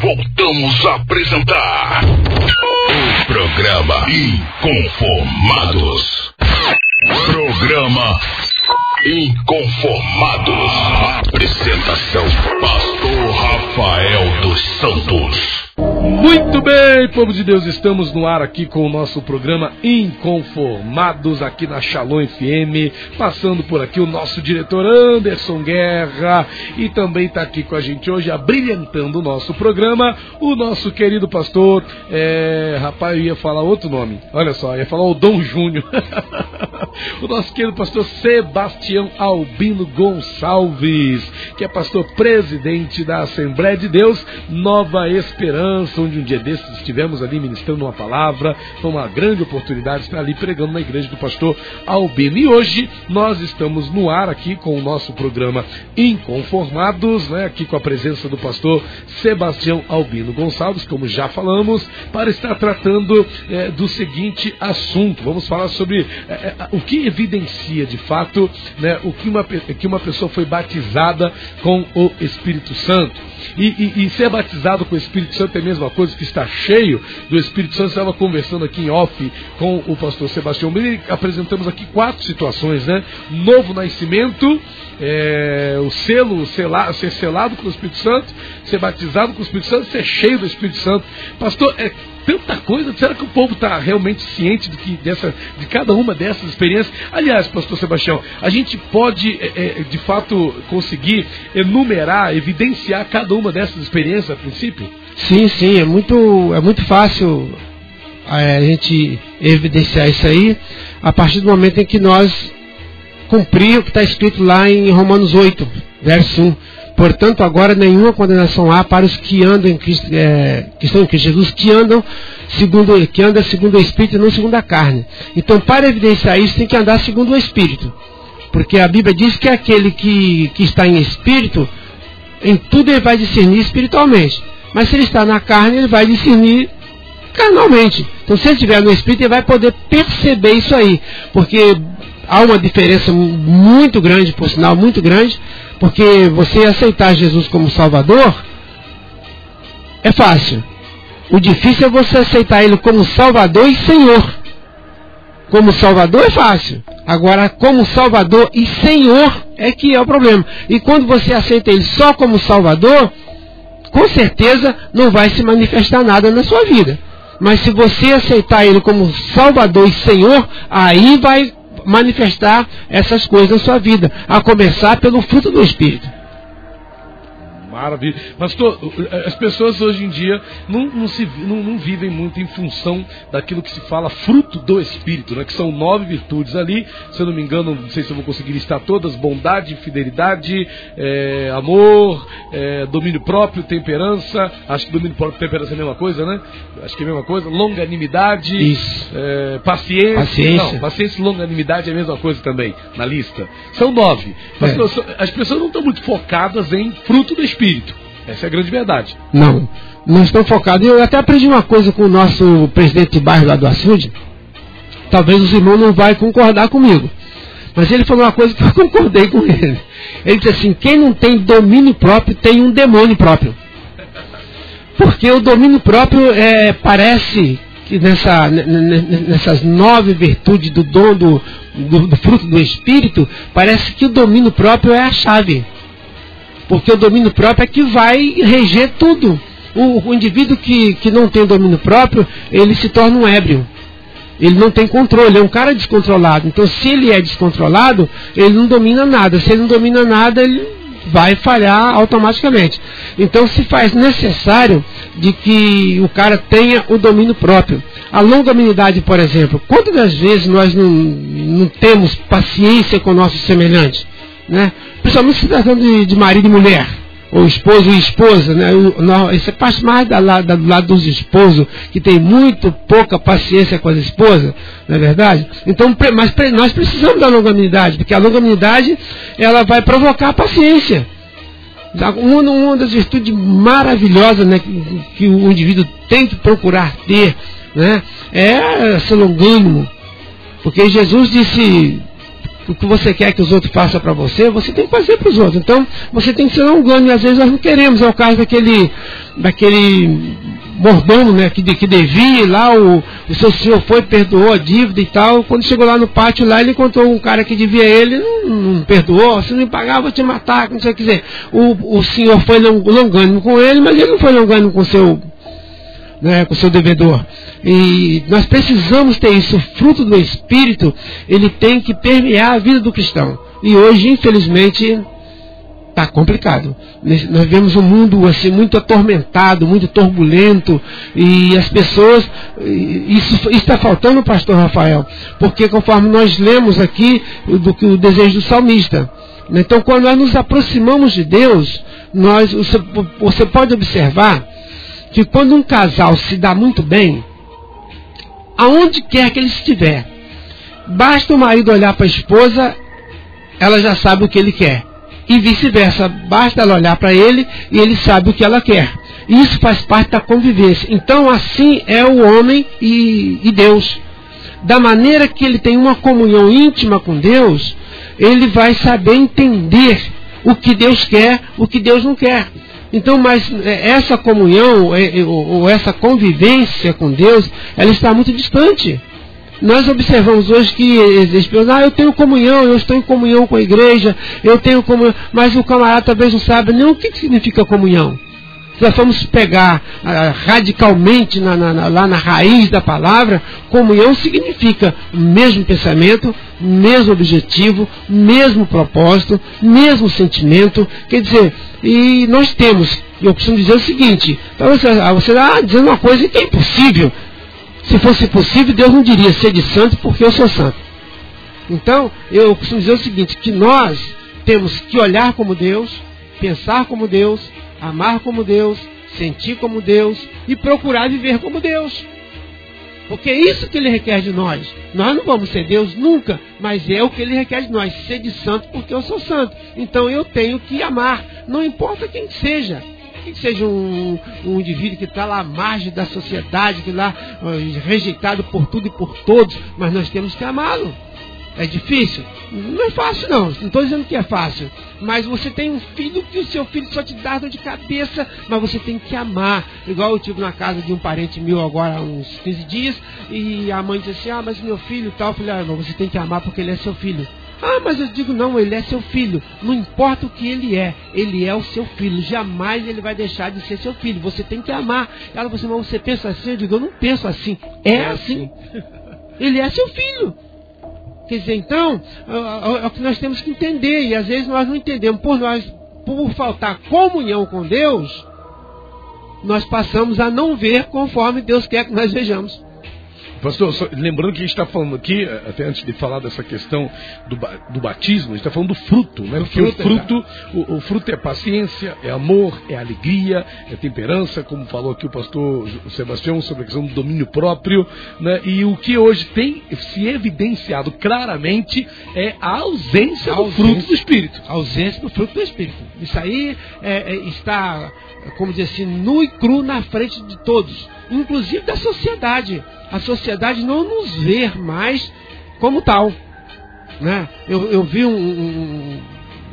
voltamos a apresentar o programa Inconformados. Programa Inconformados. Apresentação: Pastor Rafael dos Santos. Muito bem, povo de Deus, estamos no ar aqui com o nosso programa Inconformados aqui na Shalom FM, passando por aqui o nosso diretor Anderson Guerra e também está aqui com a gente hoje, abrilhantando o nosso programa, o nosso querido pastor, é, rapaz, eu ia falar outro nome, olha só, ia falar o Dom Júnior, o nosso querido pastor Sebastião Albino Gonçalves, que é pastor presidente da Assembleia de Deus Nova Esperança, onde um dia desses estivemos ali ministrando uma palavra, foi uma grande oportunidade estar ali pregando na igreja do pastor Albino. E hoje nós estamos no ar aqui com o nosso programa Inconformados, né, aqui com a presença do pastor Sebastião Albino Gonçalves, como já falamos, para estar tratando é, do seguinte assunto. Vamos falar sobre é, o que evidencia de fato né, o que uma, que uma pessoa foi batizada com o Espírito Santo. E, e, e, ser batizado com o Espírito Santo é a mesma coisa que estar cheio do Espírito Santo. Estava conversando aqui em off com o pastor Sebastião Miller apresentamos aqui quatro situações, né? Novo nascimento, é, o selo, selar, ser selado com o Espírito Santo, ser batizado com o Espírito Santo, ser cheio do Espírito Santo. Pastor, é tanta coisa. Será que o povo está realmente ciente de, que, dessa, de cada uma dessas experiências? Aliás, pastor Sebastião, a gente pode, é, é, de fato, conseguir enumerar, evidenciar cada uma dessas experiências a princípio? Sim, sim, é muito, é muito fácil é, a gente evidenciar isso aí a partir do momento em que nós cumprir o que está escrito lá em Romanos 8, verso 1 Portanto, agora nenhuma condenação há para os que andam em Cristo, é, que estão em Cristo Jesus, que andam segundo, que andam segundo o Espírito e não segundo a carne. Então, para evidenciar isso, tem que andar segundo o Espírito. Porque a Bíblia diz que aquele que, que está em Espírito, em tudo ele vai discernir espiritualmente. Mas se ele está na carne, ele vai discernir carnalmente. Então, se ele estiver no Espírito, ele vai poder perceber isso aí. Porque há uma diferença muito grande, por sinal, muito grande, porque você aceitar Jesus como Salvador é fácil. O difícil é você aceitar Ele como Salvador e Senhor. Como Salvador é fácil. Agora, como Salvador e Senhor é que é o problema. E quando você aceita Ele só como Salvador, com certeza não vai se manifestar nada na sua vida. Mas se você aceitar Ele como Salvador e Senhor, aí vai manifestar essas coisas na sua vida, a começar pelo fruto do Espírito. Maravilha. Pastor, as pessoas hoje em dia não, não, se, não, não, vivem muito em função daquilo que se fala fruto do Espírito, né? que são nove virtudes ali. Se eu não me engano, não sei se eu vou conseguir listar todas: bondade, fidelidade, é, amor, é, domínio próprio, temperança. Acho que domínio próprio e temperança é a mesma coisa, né? Acho que é a mesma coisa. Longanimidade, é, paciência. Paciência. Não, paciência e longanimidade é a mesma coisa também na lista. São nove. Mas é. as pessoas não estão muito focadas em fruto do Espírito espírito. Essa é a grande verdade. Não, não estão focados. Eu até aprendi uma coisa com o nosso presidente de bairro lá do Açude. Talvez os irmãos não vão concordar comigo. Mas ele falou uma coisa que eu concordei com ele. Ele disse assim: quem não tem domínio próprio tem um demônio próprio. Porque o domínio próprio é, parece que nessa, nessas nove virtudes do dom do, do, do fruto do Espírito, parece que o domínio próprio é a chave. Porque o domínio próprio é que vai reger tudo. O, o indivíduo que, que não tem domínio próprio, ele se torna um ébrio. Ele não tem controle, é um cara descontrolado. Então, se ele é descontrolado, ele não domina nada. Se ele não domina nada, ele vai falhar automaticamente. Então, se faz necessário de que o cara tenha o domínio próprio. A longanimidade, por exemplo, quantas das vezes nós não, não temos paciência com o nosso semelhante? Né? Principalmente se tratando de, de marido e mulher, ou esposo e esposa, né? Isso é parte mais da, da, do lado dos esposos, que tem muito pouca paciência com as esposas, não é verdade? Então, mas nós precisamos da longanimidade, porque a longanimidade ela vai provocar a paciência. Uma, uma das virtudes maravilhosas né, que, que o indivíduo tem que procurar ter né, é ser longânimo. Porque Jesus disse: o que você quer que os outros façam para você, você tem que fazer para os outros. Então, você tem que ser longânimo. E às vezes nós não queremos. É o caso daquele, daquele mordomo, né, que, que devia, lá o, o seu senhor foi, perdoou a dívida e tal. Quando chegou lá no pátio, lá ele encontrou um cara que devia ele, não, não perdoou, se não me pagar, vou te matar, não que dizer. O, o senhor foi longânimo com ele, mas ele não foi longânimo com o seu, né, com o seu devedor. E nós precisamos ter isso, o fruto do Espírito, ele tem que permear a vida do cristão. E hoje, infelizmente, está complicado. Nós vemos um mundo assim muito atormentado, muito turbulento, e as pessoas. Isso está faltando, pastor Rafael, porque conforme nós lemos aqui do que o desejo do salmista. Né? Então, quando nós nos aproximamos de Deus, nós, você, você pode observar que quando um casal se dá muito bem, aonde quer que ele estiver, basta o marido olhar para a esposa, ela já sabe o que ele quer e vice-versa. Basta ela olhar para ele e ele sabe o que ela quer. Isso faz parte da convivência. Então, assim é o homem e, e Deus. Da maneira que ele tem uma comunhão íntima com Deus, ele vai saber entender o que Deus quer, o que Deus não quer. Então, mas é, essa comunhão é, ou essa convivência com Deus, ela está muito distante. Nós observamos hoje que existe pessoas, ah, eu tenho comunhão, eu estou em comunhão com a igreja, eu tenho comunhão, mas o camarada talvez não saiba nem o que significa comunhão. Se nós vamos pegar ah, radicalmente na, na, lá na raiz da palavra, comunhão significa mesmo pensamento, mesmo objetivo, mesmo propósito, mesmo sentimento. Quer dizer, e nós temos, eu costumo dizer o seguinte, você, você ah, dizendo uma coisa que é impossível. Se fosse possível, Deus não diria ser de santo porque eu sou santo. Então, eu costumo dizer o seguinte, que nós temos que olhar como Deus, pensar como Deus, amar como Deus, sentir como Deus e procurar viver como Deus. Porque é isso que ele requer de nós. Nós não vamos ser Deus nunca, mas é o que ele requer de nós, ser de santo porque eu sou santo. Então eu tenho que amar, não importa quem seja que seja um, um indivíduo que está lá à margem da sociedade, que lá rejeitado por tudo e por todos, mas nós temos que amá-lo. É difícil? Não é fácil não, não estou dizendo que é fácil. Mas você tem um filho que o seu filho só te dá dor de cabeça, mas você tem que amar. Igual eu tive na casa de um parente meu agora há uns 15 dias, e a mãe disse assim, ah, mas meu filho tal, eu falei, ah, não, você tem que amar porque ele é seu filho. Ah, mas eu digo, não, ele é seu filho. Não importa o que ele é, ele é o seu filho. Jamais ele vai deixar de ser seu filho. Você tem que amar. Ela falou assim, mas você pensa assim? Eu digo, eu não penso assim. É, é assim. assim. Ele é seu filho. Quer dizer, então, é, é, é o que nós temos que entender. E às vezes nós não entendemos. Por nós, por faltar comunhão com Deus, nós passamos a não ver conforme Deus quer que nós vejamos. Pastor, só, lembrando que a gente está falando aqui, até antes de falar dessa questão do, do batismo, a gente está falando do fruto, né? Porque o fruto, o, o, fruto é paciência, é amor, é alegria, é temperança, como falou aqui o pastor Sebastião sobre a questão do domínio próprio, né? E o que hoje tem se evidenciado claramente é a ausência, a ausência do fruto do Espírito. A ausência do fruto do Espírito. Isso aí é, é, está, como dizer assim, nu e cru na frente de todos, inclusive da sociedade a sociedade não nos vê mais como tal. Né? Eu, eu vi um, um,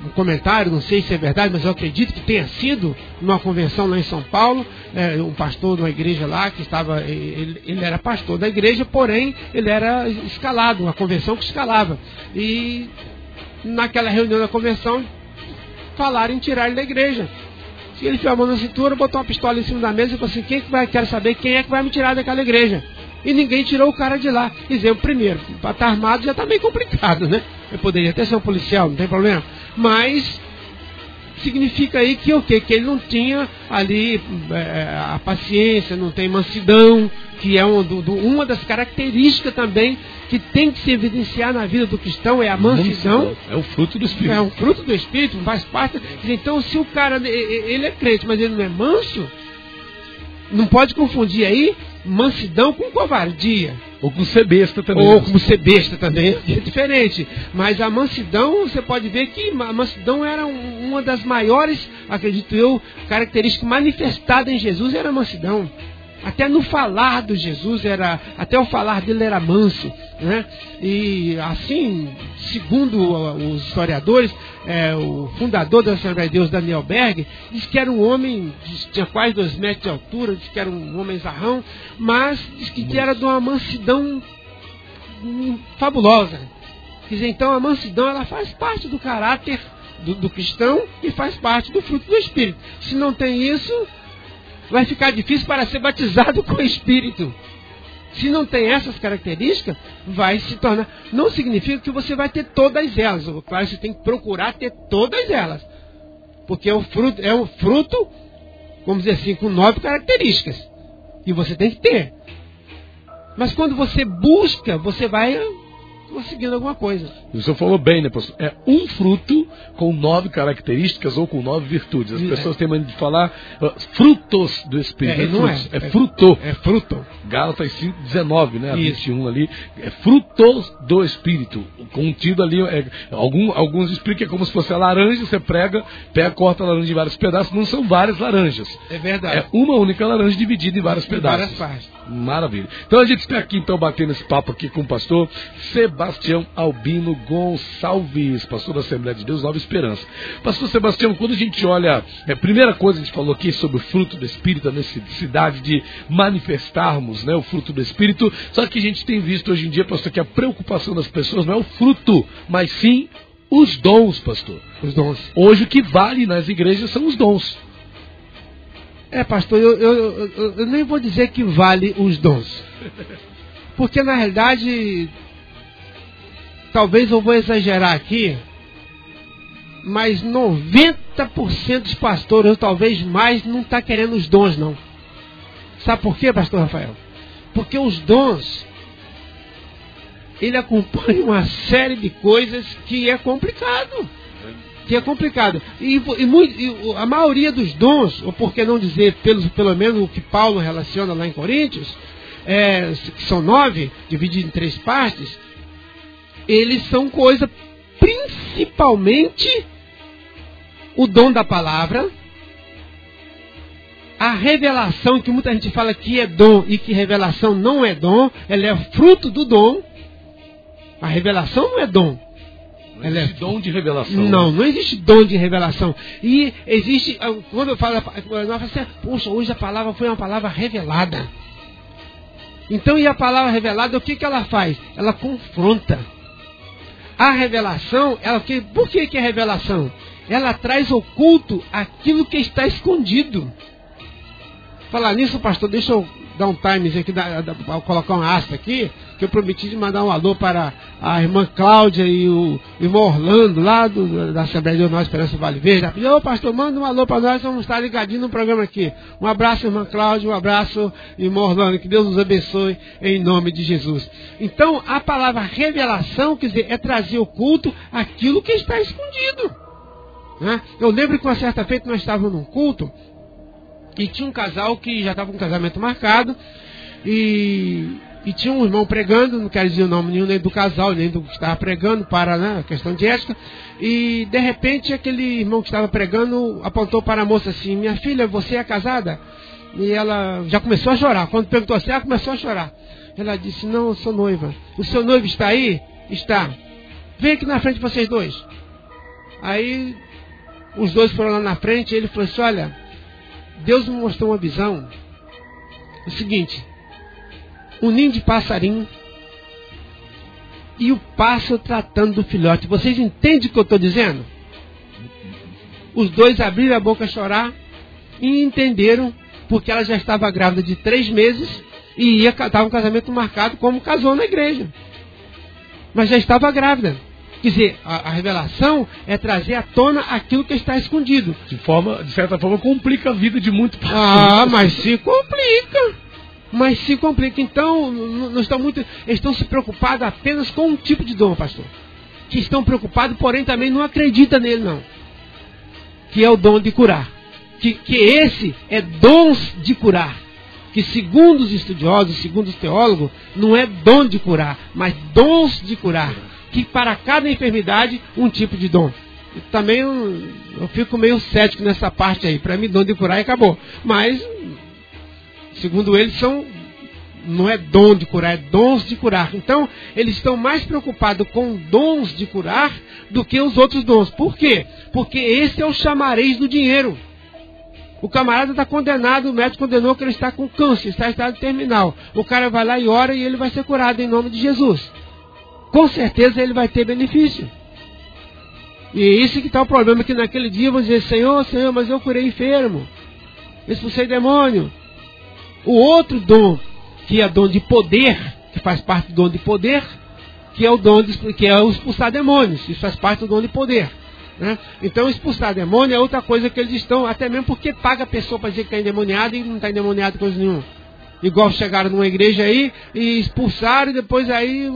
um, comentário, não sei se é verdade, mas eu acredito que tenha sido numa convenção lá em São Paulo, é, um pastor de uma igreja lá que estava, ele, ele, era pastor da igreja, porém ele era escalado, uma convenção que escalava. E naquela reunião da convenção falaram em tirar ele da igreja. Se ele enfiou a mão na cintura, botou uma pistola em cima da mesa e falou assim, quem é que vai, quero saber quem é que vai me tirar daquela igreja e ninguém tirou o cara de lá. Quer dizer, o primeiro, para estar armado já está meio complicado, né? Eu poderia até ser um policial, não tem problema. Mas significa aí que o quê? Que ele não tinha ali é, a paciência, não tem mansidão, que é um, do, do, uma das características também que tem que se evidenciar na vida do cristão, é a mansidão. É o fruto do Espírito. É o fruto do Espírito, faz parte. Então, se o cara, ele é crente, mas ele não é manso, não pode confundir aí mansidão com covardia. Ou com ser besta também. Ou com ser besta também, é diferente. Mas a mansidão, você pode ver que a mansidão era uma das maiores, acredito eu, características manifestadas em Jesus, era a mansidão. Até no falar do Jesus era, até o falar dele era manso, né? E assim, segundo os historiadores, é, o fundador da Assembleia de Deus, Daniel Berg, diz que era um homem, tinha quase dois metros de altura, diz que era um homem zarrão, mas diz que era de uma mansidão fabulosa. Quer dizer, então a mansidão ela faz parte do caráter do, do cristão e faz parte do fruto do Espírito. Se não tem isso, vai ficar difícil para ser batizado com o Espírito. Se não tem essas características, vai se tornar. Não significa que você vai ter todas elas. Claro, você tem que procurar ter todas elas. Porque é o fruto, é um fruto, vamos dizer assim, com nove características. E você tem que ter. Mas quando você busca, você vai conseguindo alguma coisa. O senhor falou bem, né, pastor? É um fruto com nove características ou com nove virtudes. As pessoas é. têm mania de falar uh, frutos do Espírito. É, é não é. É, fruto. É fruto. Gálatas 5, 19, né? A 21 ali. É frutos do Espírito. Contido ali. É, algum, alguns explicam que é como se fosse a laranja, você prega, pega, corta a laranja em vários pedaços. Não são várias laranjas. É verdade. É uma única laranja dividida em vários pedaços. Várias partes. Maravilha. Então a gente está aqui então batendo esse papo aqui com o pastor Sebastião Albino Gonçalves, pastor da Assembleia de Deus Nova Esperança. Pastor Sebastião, quando a gente olha, é, a primeira coisa a gente falou aqui sobre o fruto do Espírito, a necessidade de manifestarmos né, o fruto do Espírito, só que a gente tem visto hoje em dia, pastor, que a preocupação das pessoas não é o fruto, mas sim os dons, pastor. Os dons. Hoje o que vale nas igrejas são os dons. É, pastor, eu, eu, eu, eu, nem vou dizer que vale os dons. Porque na realidade, talvez eu vou exagerar aqui, mas 90% dos pastores, ou talvez mais, não está querendo os dons, não. Sabe por quê, pastor Rafael? Porque os dons, ele acompanha uma série de coisas que é complicado que é complicado. E, e, e, a maioria dos dons, ou por que não dizer pelo, pelo menos o que Paulo relaciona lá em Coríntios, é, que são nove, divididos em três partes, eles são coisa, principalmente o dom da palavra, a revelação, que muita gente fala que é dom e que revelação não é dom, ela é fruto do dom. A revelação não é dom. Não existe é... dom de revelação. Não, não existe dom de revelação. E existe, ah, quando eu falo, eu falo assim, poxa, hoje a palavra foi uma palavra revelada. Então, e a palavra revelada, o que, que ela faz? Ela confronta. A revelação, ela, por que, que é revelação? Ela traz oculto aquilo que está escondido. Falar nisso, pastor, deixa eu dar um time aqui, da, da, colocar uma asta aqui, que eu prometi de mandar um alô para a irmã Cláudia e o irmão Orlando, lá do, da Assembleia de Nossa Esperança Vale Verde. Pediu, pastor, manda um alô para nós, vamos estar ligadinhos no programa aqui. Um abraço, irmã Cláudia, um abraço, irmão Orlando, que Deus nos abençoe em nome de Jesus. Então, a palavra revelação, quer dizer, é trazer o culto aquilo que está escondido. Né? Eu lembro que uma certa feita nós estávamos num culto e tinha um casal que já estava com um casamento marcado e e tinha um irmão pregando, não quero dizer o nome nenhum nem do casal, nem do que estava pregando, para né, a questão de ética. E de repente aquele irmão que estava pregando apontou para a moça assim: Minha filha, você é casada? E ela já começou a chorar. Quando perguntou assim, ela começou a chorar. Ela disse: Não, eu sou noiva. O seu noivo está aí? Está. Vem aqui na frente vocês dois. Aí os dois foram lá na frente e ele falou assim: Olha, Deus me mostrou uma visão. O seguinte um ninho de passarinho e o pássaro tratando do filhote. Vocês entendem o que eu estou dizendo? Os dois abriram a boca a chorar e entenderam porque ela já estava grávida de três meses e ia estava um casamento marcado como casou na igreja. Mas já estava grávida. Quer dizer, a, a, revelação é trazer à tona aquilo que está escondido. De, forma, de certa forma, complica a vida de muito Ah, mas se complica mas se complica. Então, não estão muito, estão se preocupados apenas com um tipo de dom, pastor. Que estão preocupados, porém também não acreditam nele, não. Que é o dom de curar. Que, que esse é dons de curar. Que segundo os estudiosos, segundo os teólogos, não é dom de curar, mas dons de curar. Que para cada enfermidade, um tipo de dom. Também eu, eu fico meio cético nessa parte aí. Para mim, dom de curar e acabou. Mas Segundo eles, são não é dom de curar, é dons de curar. Então, eles estão mais preocupados com dons de curar do que os outros dons. Por quê? Porque esse é o chamarês do dinheiro. O camarada está condenado, o médico condenou que ele está com câncer, está em estado terminal. O cara vai lá e ora e ele vai ser curado em nome de Jesus. Com certeza ele vai ter benefício. E é isso que está o problema, que naquele dia vão dizer, Senhor, Senhor, mas eu curei enfermo. Expulsei demônio. O outro dom, que é dom de poder, que faz parte do dom de poder, que é o dom de, que é expulsar demônios. Isso faz parte do dom de poder. Né? Então expulsar demônio é outra coisa que eles estão, até mesmo porque paga a pessoa para dizer que está endemoniado e não está endemoniado coisa nenhuma. Igual chegaram numa igreja aí e expulsaram e depois aí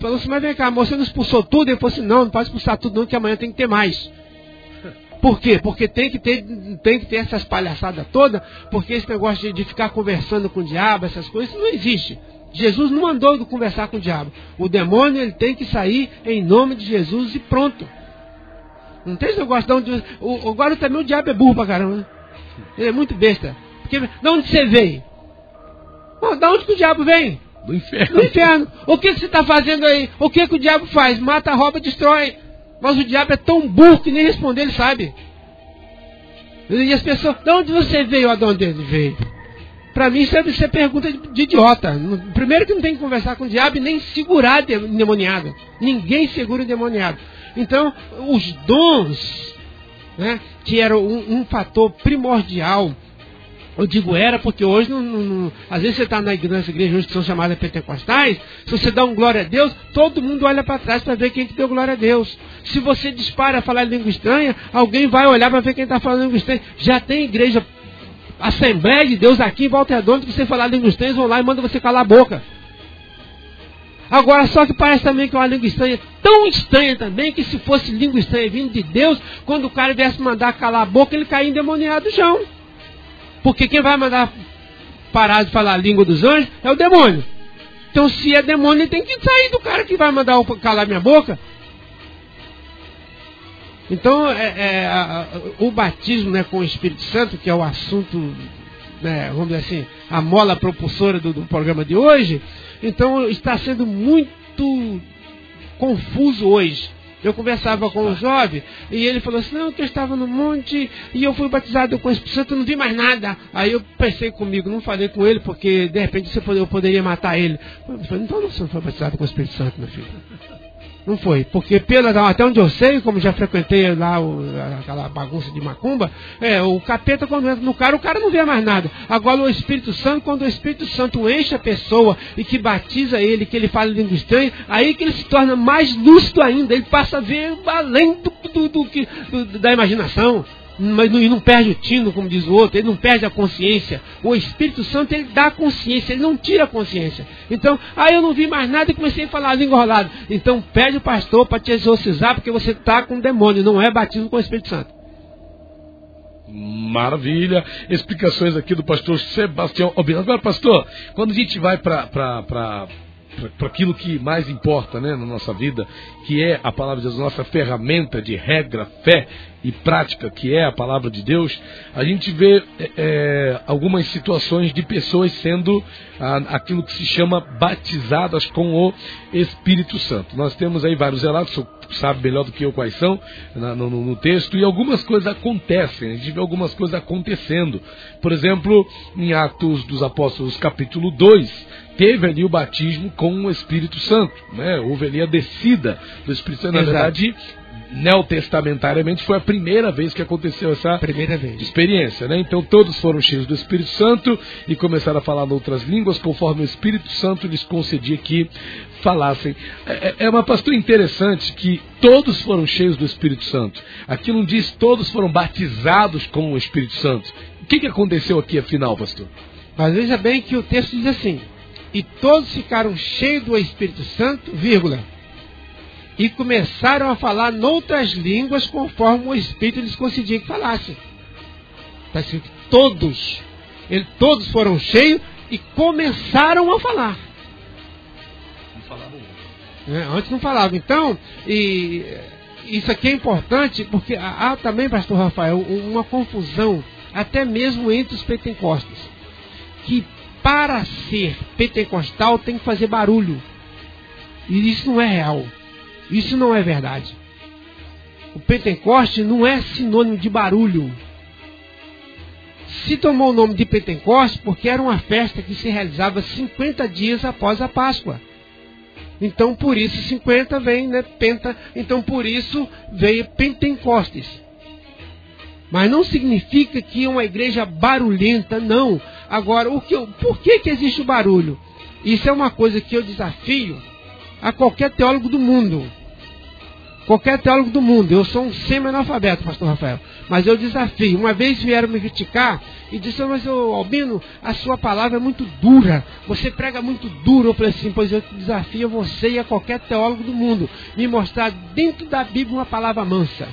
falou assim, mas vem cá, você não expulsou tudo? Ele falou assim, não, não pode expulsar tudo não, que amanhã tem que ter mais. Por quê? Porque tem que ter, tem que ter essas palhaçadas todas, porque esse negócio de, de ficar conversando com o diabo, essas coisas, não existe. Jesus não mandou conversar com o diabo. O demônio ele tem que sair em nome de Jesus e pronto. Não tem esse negócio de onde. O, agora também o diabo é burro pra caramba. Né? Ele é muito besta. Porque de onde você veio? Bom, da onde que o diabo vem? Do inferno. Do inferno. O que, que você está fazendo aí? O que, que o diabo faz? Mata, rouba, destrói. Mas o diabo é tão burro que nem responder ele sabe. E as pessoas, de onde você veio? De onde ele veio? Para mim isso é, pergunta de, de, idiota. Primeiro que não tem que conversar com o diabo e nem segurar endemoniado. Ninguém segura endemoniado. Então, os dons, né, que eram um, um fator primordial eu digo era porque hoje, não, não, não, às vezes você está na igreja, igreja hoje que são chamadas pentecostais, se você dá um glória a Deus, todo mundo olha para trás para ver quem que deu glória a Deus. Se você dispara a falar língua estranha, alguém vai olhar para ver quem está falando língua estranha. Já tem igreja, Assembleia de Deus aqui em Volta Redonda, que você falar língua estranha, eles vão lá e mandam você calar a boca. Agora, só que parece também que é uma língua estranha, tão estranha também, que se fosse língua estranha vindo de Deus, quando o cara viesse mandar calar a boca, ele caía endemoniado no chão. Porque quem vai mandar parar de falar a língua dos anjos é o demônio. Então, se é demônio, ele tem que sair do cara que vai mandar calar minha boca. Então, é, é, a, o batismo né, com o Espírito Santo, que é o assunto, né, vamos dizer assim, a mola propulsora do, do programa de hoje, então está sendo muito confuso hoje. Eu conversava com um jovem e ele falou assim, não, que eu estava no monte e eu fui batizado com o Espírito Santo, não vi mais nada. Aí eu pensei comigo, não falei com ele, porque de repente eu poderia matar ele. Eu falei, então você não foi batizado com o Espírito Santo, meu filho. Não foi, porque pela, até onde eu sei, como já frequentei lá o, aquela bagunça de macumba, é, o capeta quando entra no cara, o cara não vê mais nada. Agora o Espírito Santo, quando o Espírito Santo enche a pessoa e que batiza ele, que ele fala língua estranha, aí que ele se torna mais lúcido ainda, ele passa a ver além do, do, do, do da imaginação mas não, não perde o tino, como diz o outro, ele não perde a consciência. O Espírito Santo, ele dá consciência, ele não tira a consciência. Então, aí eu não vi mais nada e comecei a falar rolada. Então, pede o pastor para te exorcizar, porque você está com demônio, não é batismo com o Espírito Santo. Maravilha. Explicações aqui do pastor Sebastião Obino. Agora, pastor, quando a gente vai para para aquilo que mais importa né, na nossa vida, que é a palavra de Deus, nossa ferramenta de regra, fé e prática, que é a palavra de Deus, a gente vê é, é algumas situações de pessoas sendo ah, aquilo que se chama batizadas com o Espírito Santo. Nós temos aí vários relatos, o sabe melhor do que eu quais são na, no, no, texto, e algumas coisas acontecem, a gente vê algumas coisas acontecendo. Por exemplo, em Atos dos Apóstolos, capítulo 2, teve ali o batismo com o Espírito Santo, né? houve ali a descida do Espírito Santo. Na Exato. verdade, neotestamentariamente foi a primeira vez que aconteceu essa experiência, né? Então todos foram cheios do Espírito Santo e começaram a falar outras línguas conforme o Espírito Santo lhes concedia que falassem. É, é, é uma pastor interessante que todos foram cheios do Espírito Santo. Aqui não diz todos foram batizados com o Espírito Santo. O que, que aconteceu aqui afinal, pastor? Mas veja bem que o texto diz assim: e todos ficaram cheios do Espírito Santo, vírgula, e começaram a falar noutras línguas conforme o Espírito lhes concedia que falassem. Está escrito todos. Ele, todos foram cheios e começaram a falar. Não falavam é, Antes não falavam. Então, e, isso aqui é importante porque há também, pastor Rafael, uma confusão, até mesmo entre os pentecostes. que para ser pentecostal tem que fazer barulho. E isso não é real. Isso não é verdade. O Pentecoste não é sinônimo de barulho. Se tomou o nome de Pentecoste porque era uma festa que se realizava 50 dias após a Páscoa. Então por isso 50 vem, né, penta, então por isso veio Pentecostes. Mas não significa que é uma igreja barulhenta, não. Agora, o que, por que, que existe o barulho? Isso é uma coisa que eu desafio a qualquer teólogo do mundo. Qualquer teólogo do mundo. Eu sou um semi-analfabeto, pastor Rafael. Mas eu desafio. Uma vez vieram me criticar e disseram, mas Albino, a sua palavra é muito dura. Você prega muito duro. Eu falei assim, pois eu desafio você e a qualquer teólogo do mundo me mostrar dentro da Bíblia uma palavra mansa.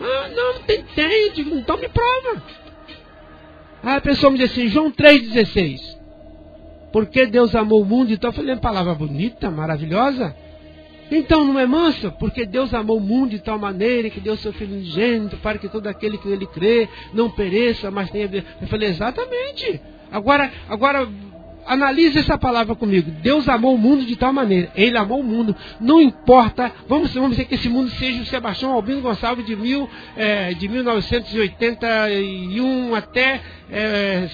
Ah, não, não tem, tem. Digo, então me prova. Aí a pessoa me diz assim, João 3,16. Porque Deus amou o mundo, então eu falei, uma palavra bonita, maravilhosa. Então não é mansa? Porque Deus amou o mundo de tal maneira que deu seu Filho unigênito para que todo aquele que nele crê não pereça, mas tenha vida. Eu falei, exatamente. Agora, agora analise essa palavra comigo. Deus amou o mundo de tal maneira. Ele amou o mundo. Não importa, vamos, vamos dizer que esse mundo seja o Sebastião Albino Gonçalves de, mil, é, de 1981 até, é,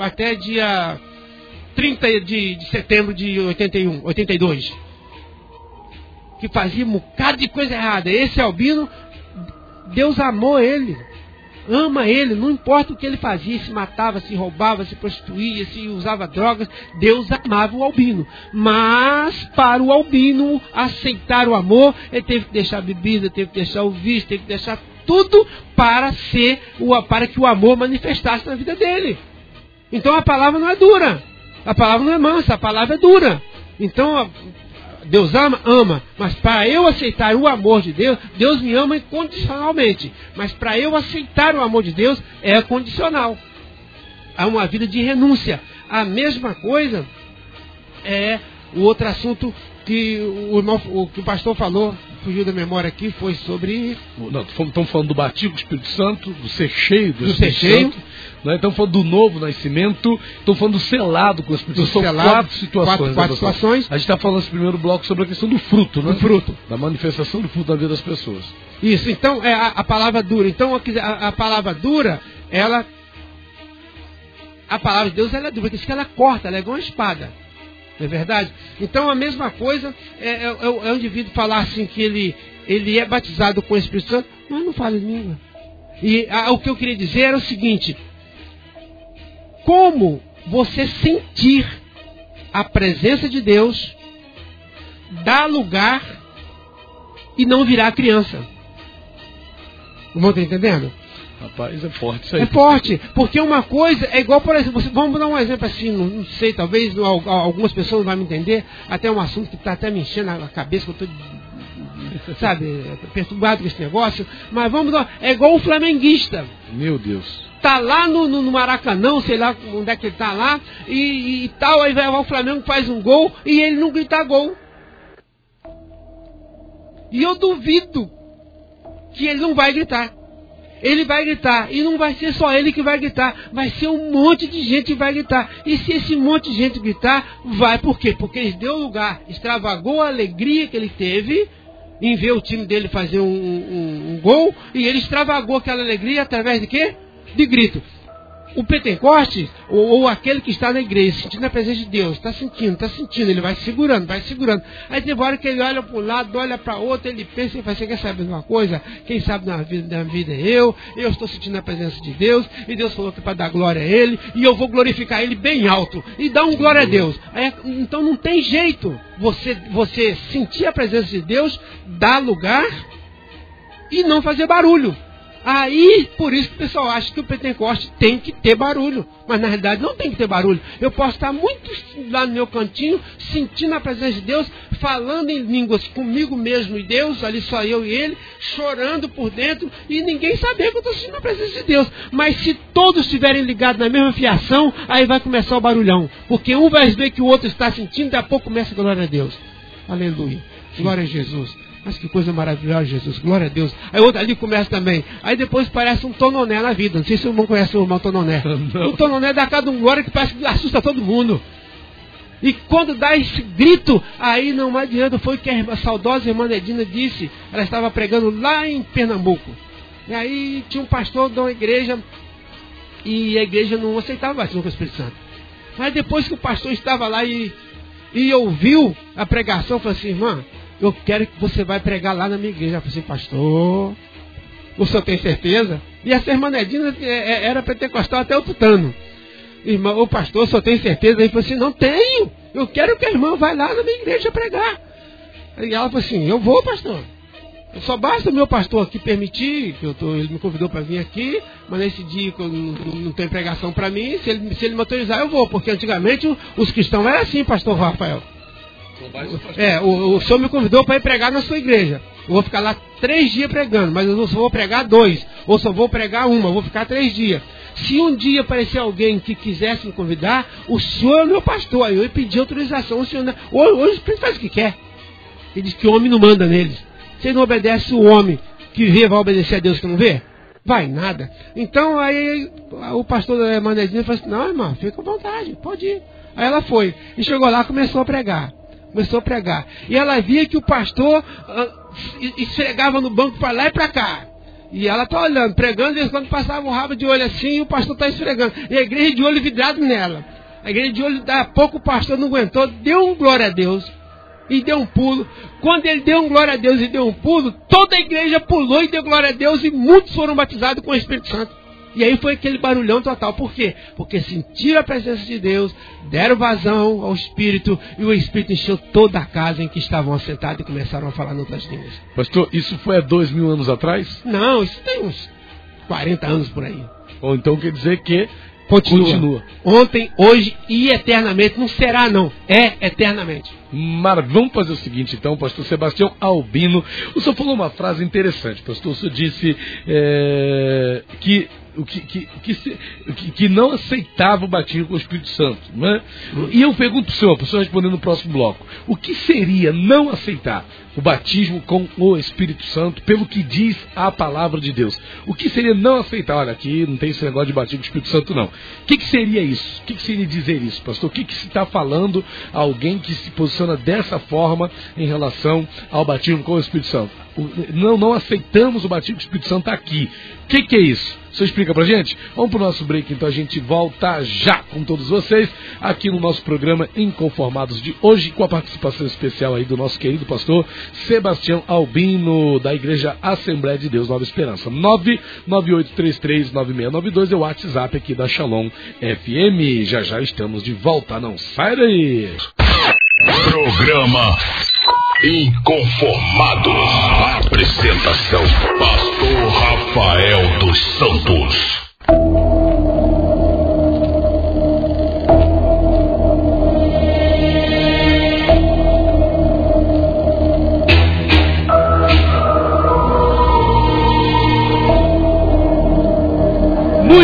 até dia 30 de, de setembro de 81, 82. Que fazia um bocado de coisa errada. Esse albino, Deus amou ele. Ama ele, não importa o que ele fazia, se matava, se roubava, se prostituía, se usava drogas, Deus amava o albino. Mas para o albino aceitar o amor, ele teve que deixar a bebida, teve que deixar o vício, teve que deixar tudo para ser para que o amor manifestasse na vida dele. Então a palavra não é dura. A palavra não é mansa, a palavra é dura. Então, Deus ama? Ama. Mas para eu aceitar o amor de Deus, Deus me ama incondicionalmente. Mas para eu aceitar o amor de Deus, é condicional. Há uma vida de renúncia. A mesma coisa é o outro assunto que o, irmão, o, que o pastor falou, fugiu da memória aqui, foi sobre. Não, estamos falando do batismo do Espírito Santo, do ser cheio do, do Espírito ser cheio. Santo. Né? Estamos falando do novo nascimento, estamos falando do selado com Do Santo. São selado, quatro situações. quatro- né, quatro pastor? situações. A gente está falando nesse primeiro bloco sobre a questão do fruto, né? Do fruto. Da manifestação do fruto na vida das pessoas. Isso, então é a, a palavra dura. Então a, a palavra dura, ela. A palavra de Deus ela é dura, porque ela corta, ela é igual uma espada. Não é verdade? Então a mesma coisa é, é, é é o indivíduo falar assim que ele, ele é batizado com o Espírito Santo, mas não fala língua. E ah, o que eu queria dizer era o seguinte: como você sentir a presença de Deus dá lugar e não virar criança. Não está entendendo? Rapaz, é forte isso aí. É forte, porque uma coisa é igual, por exemplo, você- vamos dar um exemplo assim, não, sei, talvez algumas pessoas não vão me entender, até um assunto que está até me enchendo a cabeça, que eu estou, sabe, perturbado com esse negócio, mas vamos dar, é igual o flamenguista, Meu Deus. tá lá no, no, no Maracanã, sei lá onde é que ele tá lá, e, e tal, aí vai o Flamengo faz um gol e ele não grita gol. E eu duvido que ele não vai gritar. Ele vai gritar, e não vai ser só ele que vai gritar, vai ser um monte de gente que vai gritar. E se esse monte de gente gritar, vai por quê? Porque ele deu lugar, extravagou a alegria que ele teve em ver o time dele fazer um, um- um gol, e ele extravagou aquela alegria através de quê? De grito. O Pentecoste, ou, ou aquele que está na igreja, sentindo a presença de Deus, está sentindo, está sentindo, ele vai segurando, vai segurando. Aí tem hora que ele olha para um lado, olha para outro, ele pensa e fala, você quer saber de uma coisa? Quem sabe na vida, na vida é eu, eu estou sentindo a presença de Deus, e Deus falou que para dar glória a Ele, e eu vou glorificar Ele bem alto, e dar um glória a Deus. Aí, então não tem jeito você, você sentir a presença de Deus, dar lugar e não fazer barulho. Aí, por isso que o pessoal acha que o Pentecoste tem que ter barulho. Mas na realidade não tem que ter barulho. Eu posso estar muito lá no meu cantinho, sentindo a presença de Deus, falando em línguas comigo mesmo e Deus, ali só eu e ele, chorando por dentro, e ninguém saber que eu estou sentindo a presença de Deus. Mas se todos estiverem ligados na mesma fiação, aí vai começar o barulhão. Porque um vai ver que o outro está sentindo, daqui a pouco começa a glória a Deus. Aleluia. Glória a Jesus. Mas que coisa maravilhosa, Jesus. Glória a Deus. Aí outro ali começa também. Aí depois parece um tononé na vida. Não sei se o irmão conhece o irmão tononé. Não. O tononé dá cada um glória que parece que assusta todo mundo. E quando dá esse grito, aí não adianta. Foi o que a saudosa irmã Nedina disse. Ela estava pregando lá em Pernambuco. E aí tinha um pastor de uma igreja. E a igreja não aceitava batismo com o Espírito Santo. Mas depois que o pastor estava lá e, e ouviu a pregação, falou assim, irmã, eu quero que você vai pregar lá na minha igreja. Eu falei assim, pastor, o senhor tem certeza? E essa irmã Nedina é, é, era pentecostal até o tutano. Irmão, o pastor só tem certeza? Ele falou assim, não tenho. Eu quero que a irmã vá lá na minha igreja pregar. E ela falou assim, eu vou, pastor. Só basta o meu pastor aqui permitir, que eu tô, ele me convidou para vir aqui, mas nesse dia que eu não, não tem pregação para mim, se ele, se ele me autorizar, eu vou, porque antigamente os cristãos eram assim, pastor Rafael. É, o, o senhor me convidou para ir pregar na sua igreja. Eu vou ficar lá três dias pregando, mas eu só vou pregar dois, ou só vou pregar uma, vou ficar três dias. Se um dia aparecer alguém que quisesse me convidar, o senhor é meu pastor. Aí eu pedi autorização, o senhor. Hoje o faz o que quer. Ele diz que o homem não manda neles. Se não obedece o homem que vê, vai obedecer a Deus que não vê? Vai nada. Então aí o pastor da Manedinha falou assim, não, irmã, fica à vontade, pode ir. Aí ela foi. E chegou lá começou a pregar. Começou a pregar. E ela via que o pastor uh, esfregava no banco para lá e para cá. E ela está olhando, pregando, e quando passava um rabo de olho assim, o pastor está esfregando. E a igreja de olho vidrado nela. A igreja de olho, daqui a pouco o pastor não aguentou, deu um glória a Deus e deu um pulo. Quando ele deu um glória a Deus e deu um pulo, toda a igreja pulou e deu glória a Deus e muitos foram batizados com o Espírito Santo. E aí foi aquele barulhão total. Por quê? Porque sentiram a presença de Deus, deram vazão ao Espírito e o Espírito encheu toda a casa em que estavam assentados e começaram a falar em outras línguas. Pastor, isso foi há dois mil anos atrás? Não, isso tem uns 40 anos por aí. Ou então quer dizer que Continua. Continua. Ontem, hoje e eternamente. Não será, não. É eternamente. Mar... Vamos fazer o seguinte, então, pastor Sebastião Albino. O senhor falou uma frase interessante, pastor. O senhor disse é, que o que, que, que, que, não aceitava o batismo com o Espírito Santo. Não é? E eu pergunto para o senhor, para o senhor responder no próximo bloco, o que seria não aceitar o batismo com o Espírito Santo, pelo que diz a palavra de Deus? O que seria não aceitar? Olha, aqui não tem esse negócio de batismo com o Espírito Santo, não. O que, que seria isso? O que, que seria dizer isso, pastor? O que, que se está falando a alguém que se posiciona dessa forma em relação ao batismo com o Espírito Santo? Não, não aceitamos o batismo com o Espírito Santo aqui. O que, que é isso? Você explica pra gente? Vamos pro nosso break, então a gente volta já com todos vocês aqui no nosso programa Inconformados de hoje, com a participação especial aí do nosso querido pastor Sebastião Albino, da Igreja Assembleia de Deus Nova Esperança. 998339692 é o WhatsApp aqui da Shalom FM. Já já estamos de volta, não sai daí! Programa Inconformados. Apresentação: Pastor Rafael dos Santos.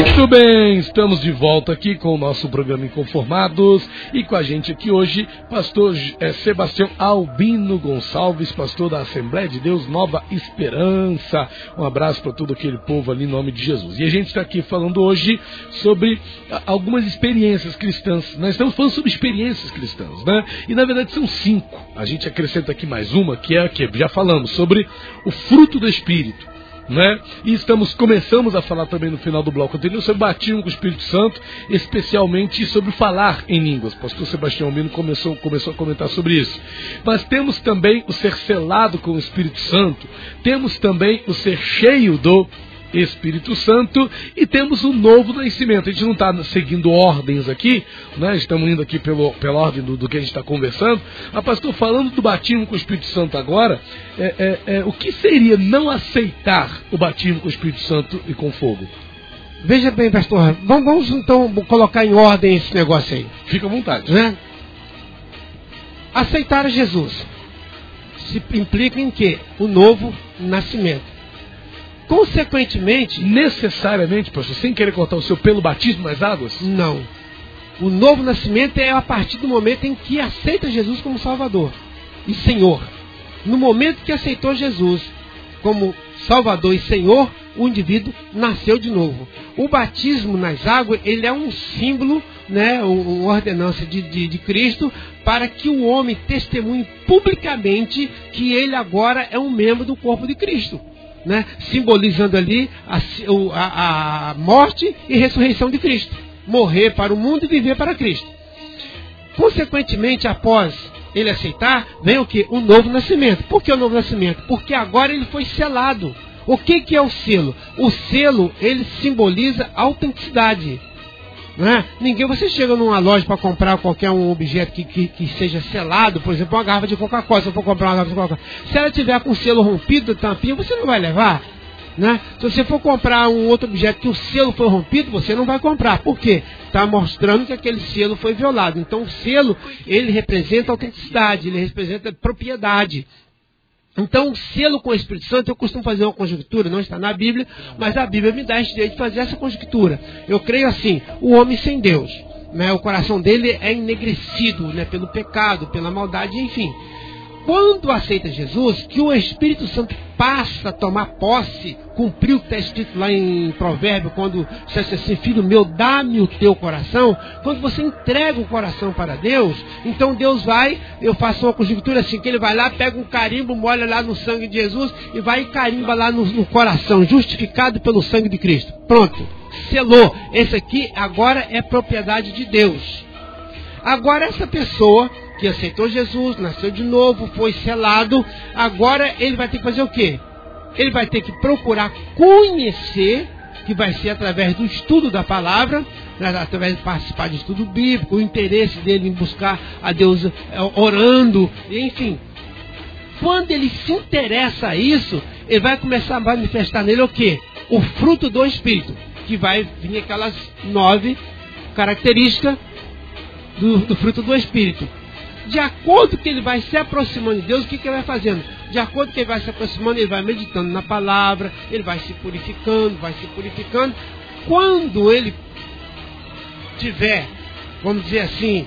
Muito bem, estamos de volta aqui com o nosso programa Inconformados e com a gente aqui hoje, pastor é, Sebastião Albino Gonçalves, pastor da Assembleia de Deus Nova Esperança. Um abraço para todo aquele povo ali em nome de Jesus. E a gente está aqui falando hoje sobre algumas experiências cristãs. Nós estamos falando sobre experiências cristãs, né? E na verdade são cinco. A gente acrescenta aqui mais uma, que é a que já falamos sobre o fruto do Espírito né? E estamos começamos a falar também no final do bloco anterior sobre batismo com o Espírito Santo, especialmente sobre falar em línguas. O pastor Sebastião Almino começou, começou a comentar sobre isso. Mas temos também o ser selado com o Espírito Santo, temos também o ser cheio do Espírito Santo e temos o novo nascimento. A gente não está seguindo ordens aqui, né? estamos indo aqui pelo, pela ordem do, do que a gente está conversando. Mas, pastor, falando do batismo com o Espírito Santo agora, é, é, é, o que seria não aceitar o batismo com o Espírito Santo e com fogo? Veja bem, pastor, vamos, vamos então colocar em ordem esse negócio aí. Fica à vontade. Né? Aceitar Jesus se implica em quê? O novo nascimento. Consequentemente, necessariamente, pastor, sem querer cortar o seu pelo batismo nas águas? Não. O novo nascimento é a partir do momento em que aceita Jesus como Salvador e Senhor. No momento que aceitou Jesus como Salvador e Senhor, o indivíduo nasceu de novo. O batismo nas águas, ele é um símbolo, né, uma ordenança de, de, de Cristo, para que o homem testemunhe publicamente que ele agora é um membro do corpo de Cristo. Né, simbolizando ali a, a, a morte e ressurreição de Cristo. Morrer para o mundo e viver para Cristo. Consequentemente, após ele aceitar, vem o que? O novo nascimento. Por que o novo nascimento? Porque agora ele foi selado. O que, que é o selo? O selo, ele simboliza autenticidade. Né? Ninguém, você chega numa loja para comprar qualquer um objeto que, que, que, seja selado, por exemplo, uma garrafa de Coca-Cola, se eu for comprar uma garrafa de Coca-Cola, se ela tiver com o selo rompido, tampinha, você não vai levar. Né? Se você for comprar um outro objeto que o selo foi rompido, você não vai comprar. Por quê? Está mostrando que aquele selo foi violado. Então o selo, ele representa autenticidade, ele representa propriedade. Então, selo com o Espírito Santo, eu costumo fazer uma conjectura, não está na Bíblia, mas a Bíblia me dá esse direito de fazer essa conjectura. Eu creio assim: o homem sem Deus, né, o coração dele é enegrecido né, pelo pecado, pela maldade, enfim quando aceita Jesus, que o Espírito Santo passa a tomar posse, cumpriu o que está escrito lá em Provérbio, quando você assim, filho meu, dá-me o teu coração, quando você entrega o coração para Deus, então Deus vai, eu faço uma conjuntura assim, que ele vai lá, pega um carimbo, molha lá no sangue de Jesus e vai e carimba lá no, no coração, justificado pelo sangue de Cristo. Pronto, selou. Esse aqui agora é propriedade de Deus. Agora essa pessoa que aceitou Jesus, nasceu de novo, foi selado, agora ele vai ter que fazer o quê? Ele vai ter que procurar conhecer, que vai ser através do estudo da palavra, através de participar de estudo bíblico, o interesse dele em buscar a Deus é, orando, enfim. Quando ele se interessa a isso, ele vai começar a manifestar nele o quê? O fruto do Espírito, que vai vir aquelas nove características do, do fruto do Espírito de acordo que ele vai se aproximando de Deus, o que, que ele vai fazendo? De acordo que ele vai se aproximando, ele vai meditando na palavra, ele vai se purificando, vai se purificando. Quando ele tiver, vamos dizer assim,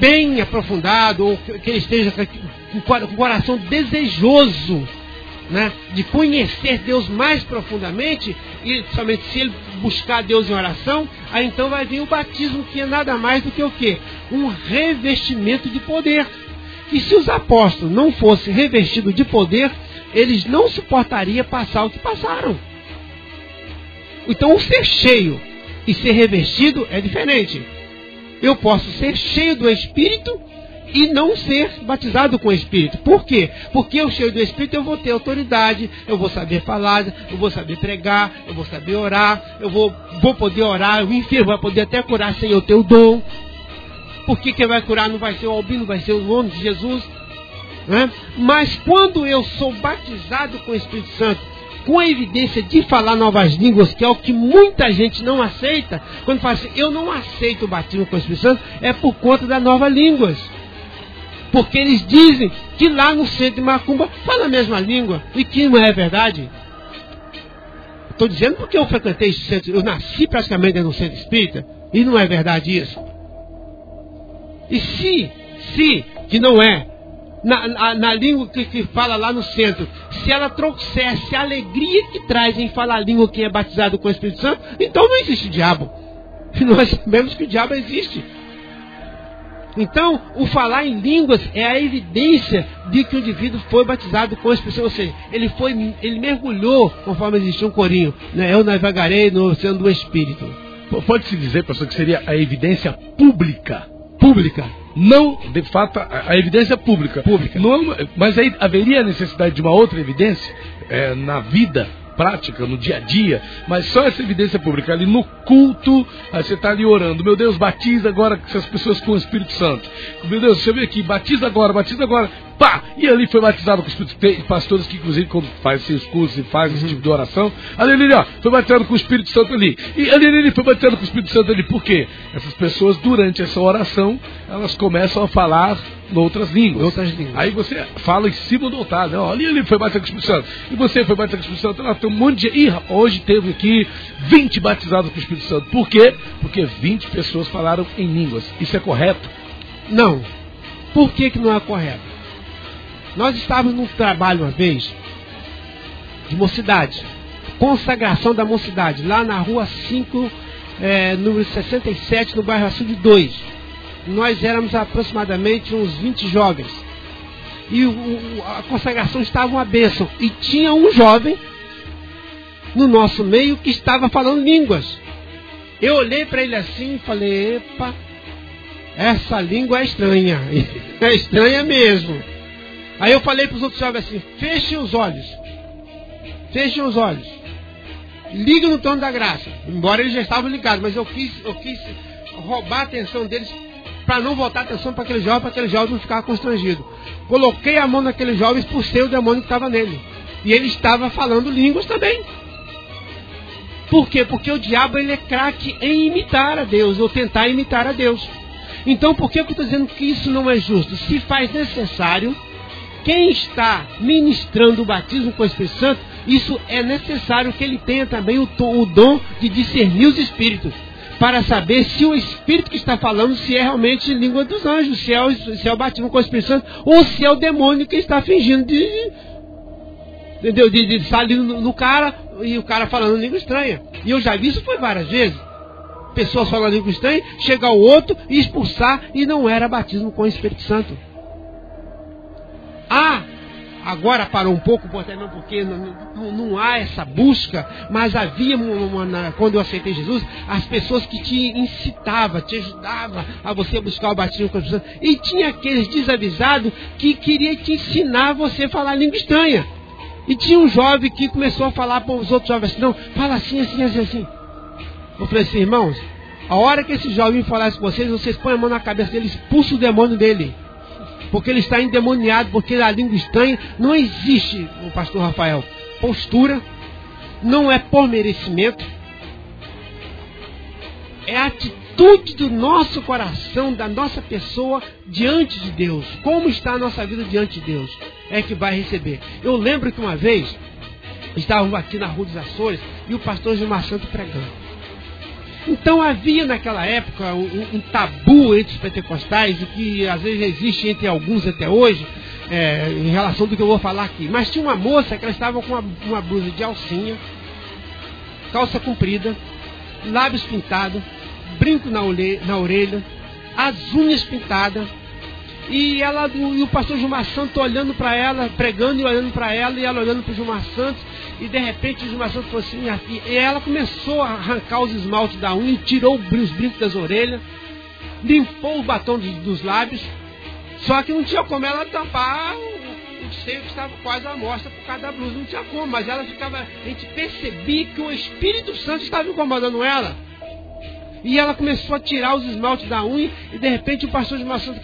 bem aprofundado, ou que ele esteja com o coração desejoso né, de conhecer Deus mais profundamente, e somente se ele buscar Deus em oração, aí então vai vir o batismo, que é nada mais do que o quê? Um revestimento de poder. E se os apóstolos não fossem revestidos de poder, eles não suportariam passar o que passaram. Então, o ser cheio e ser revestido é diferente. Eu posso ser cheio do Espírito e não ser batizado com o Espírito. Por quê? Porque eu cheio do Espírito eu vou ter autoridade, eu vou saber falar, eu vou saber pregar, eu vou saber orar, eu vou, vou poder orar, o enfermo vai poder até curar sem eu ter o dom. Porque quem vai curar não vai ser o albino, vai ser o nome de Jesus. Né? Mas quando eu sou batizado com o Espírito Santo, com a evidência de falar novas línguas, que é o que muita gente não aceita, quando fala assim, eu não aceito o batismo com o Espírito Santo, é por conta das novas línguas. Porque eles dizem que lá no centro de Macumba fala a mesma língua e que não é verdade. Estou dizendo porque eu frequentei esse centro, eu nasci praticamente no centro espírita e não é verdade isso. E se, se, que não é, na, na, na língua que, que, fala lá no centro, se ela trouxesse a alegria que traz em falar a língua quem é batizado com o Espírito Santo, então não existe diabo. E nós sabemos que o diabo existe. Então, o falar em línguas é a evidência de que o indivíduo foi batizado com a expressão, ou seja, ele, foi, ele mergulhou, conforme existia um corinho, né? eu navegarei no oceano do Espírito. Pode-se dizer, pastor, que seria a evidência pública. Pública. Não, de fato, a, a evidência pública. Pública. Não, mas aí haveria necessidade de uma outra evidência é, na vida prática, no dia a dia, mas só essa evidência pública ali no culto, aí você está ali orando, meu Deus, batiza agora essas pessoas com o Espírito Santo. Meu Deus, você vê aqui, batiza agora, batiza agora, pá! E ali foi batizado com o Espírito Santo. Tem pastores que, inclusive, quando faz esses cursos e faz esse tipo de oração, ali, ali, ó, foi batizado com o Espírito Santo ali. E ali, ali, foi batizado com o Espírito Santo ali. Por quê? Essas pessoas, durante essa oração, elas começam a falar outras línguas. Outras línguas. Aí você fala em cima do altar, né? Ó, ali, ali foi batizado com o Espírito Santo. E você foi batizado com o Espírito Santo. Ela tem um monte de. Ih, hoje teve aqui 20 batizados com o Espírito Santo. Por quê? Porque 20 pessoas falaram em línguas. Isso é correto? Não. Por que, que não é correto? Nós estávamos num trabalho uma vez de mocidade, consagração da mocidade, lá na rua 5, é, número 67, no bairro Açude 2. Nós éramos aproximadamente uns 20 jovens. E o, a consagração estava uma bênção. E tinha um jovem no nosso meio que estava falando línguas. Eu olhei para ele assim e falei: Epa, essa língua é estranha. É estranha mesmo. Aí eu falei para os outros jovens assim: fechem os olhos. Fechem os olhos. Liga no trono da graça. Embora eles já estavam ligados, mas eu quis, eu quis roubar a atenção deles para não voltar a atenção para aquele jovem, para aquele jovem não ficar constrangido. Coloquei a mão naquele jovem e expulsei o demônio que estava nele. E ele estava falando línguas também. Por quê? Porque o diabo ele é craque em imitar a Deus, ou tentar imitar a Deus. Então, por que eu estou dizendo que isso não é justo? Se faz necessário, quem está ministrando o batismo com o Espírito Santo, isso é necessário que ele tenha também o, o dom de discernir os espíritos, para saber se o espírito que está falando se é realmente língua dos anjos, se é o, se é o batismo com o Espírito Santo, ou se é o demônio que está fingindo de, de, de, de, ali no, no cara e o cara falando língua estranha. E eu já vi isso foi várias vezes. Pessoas falando língua estranha, chegar o outro e expulsar, e não era batismo com o Espírito Santo. Ah, agora parou um pouco, porque não, não, não há essa busca, mas havia, uma, uma, quando eu aceitei Jesus, as pessoas que te incitavam, te ajudavam a você buscar o batismo com o Espírito Santo. E tinha aqueles desavisados que queria te ensinar você a falar língua estranha. E tinha um jovem que começou a falar para os outros jovens assim, não, fala assim, assim, assim, assim. Eu falei assim, irmãos, a hora que esse jovem falasse com vocês, vocês põem a mão na cabeça dele, expulsa o demônio dele. Porque ele está endemoniado, porque a língua estranha não existe, o pastor Rafael, postura, não é por merecimento, é atitude do nosso coração, da nossa pessoa diante de Deus. Como está a nossa vida diante de Deus? É que vai receber. Eu lembro que uma vez estávamos aqui na Rua dos Açores e o pastor Gilmar Santo pregando. Então havia naquela época um, um, tabu entre os pentecostais, o que às vezes existe entre alguns até hoje, é, em relação do que eu vou falar aqui. Mas tinha uma moça que ela estava com uma, uma blusa de alcinha, calça comprida, lábios pintados, brinco na, orelha, na orelha as unhas pintadas. E, ela, e o pastor Gilmar Santos olhando para ela, pregando e olhando para ela, e ela olhando para o Gilmar Santos. E de repente o Gilmar Santos falou assim. E ela começou a arrancar os esmaltes da unha, tirou os brincos das orelhas, limpou o batom dos, lábios. Só que não tinha como ela tampar o seio que estava quase à mostra por causa da blusa. Não tinha como, mas ela ficava. A gente percebia que o Espírito Santo estava incomodando ela. E ela começou a tirar os esmaltes da unha, e de repente o pastor de maçã,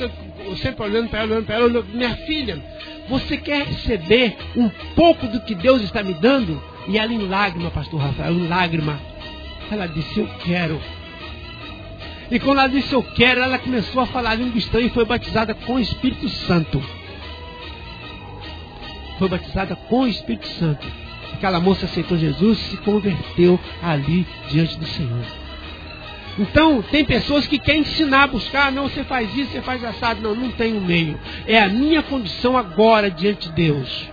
sempre olhando para ela, olhando para ela, olhou, minha filha, você quer receber um pouco do que Deus está me dando? E ela em lágrima, pastor Rafael, em lágrima. Ela disse, eu quero. E quando ela disse eu quero, ela começou a falar língua estranha e foi batizada com o Espírito Santo. Foi batizada com o Espírito Santo. Aquela moça aceitou Jesus e se converteu ali diante do Senhor. Então, tem pessoas que querem ensinar a buscar, não, você faz isso, você faz assado. Não, não tem um meio. É a minha condição agora diante de Deus.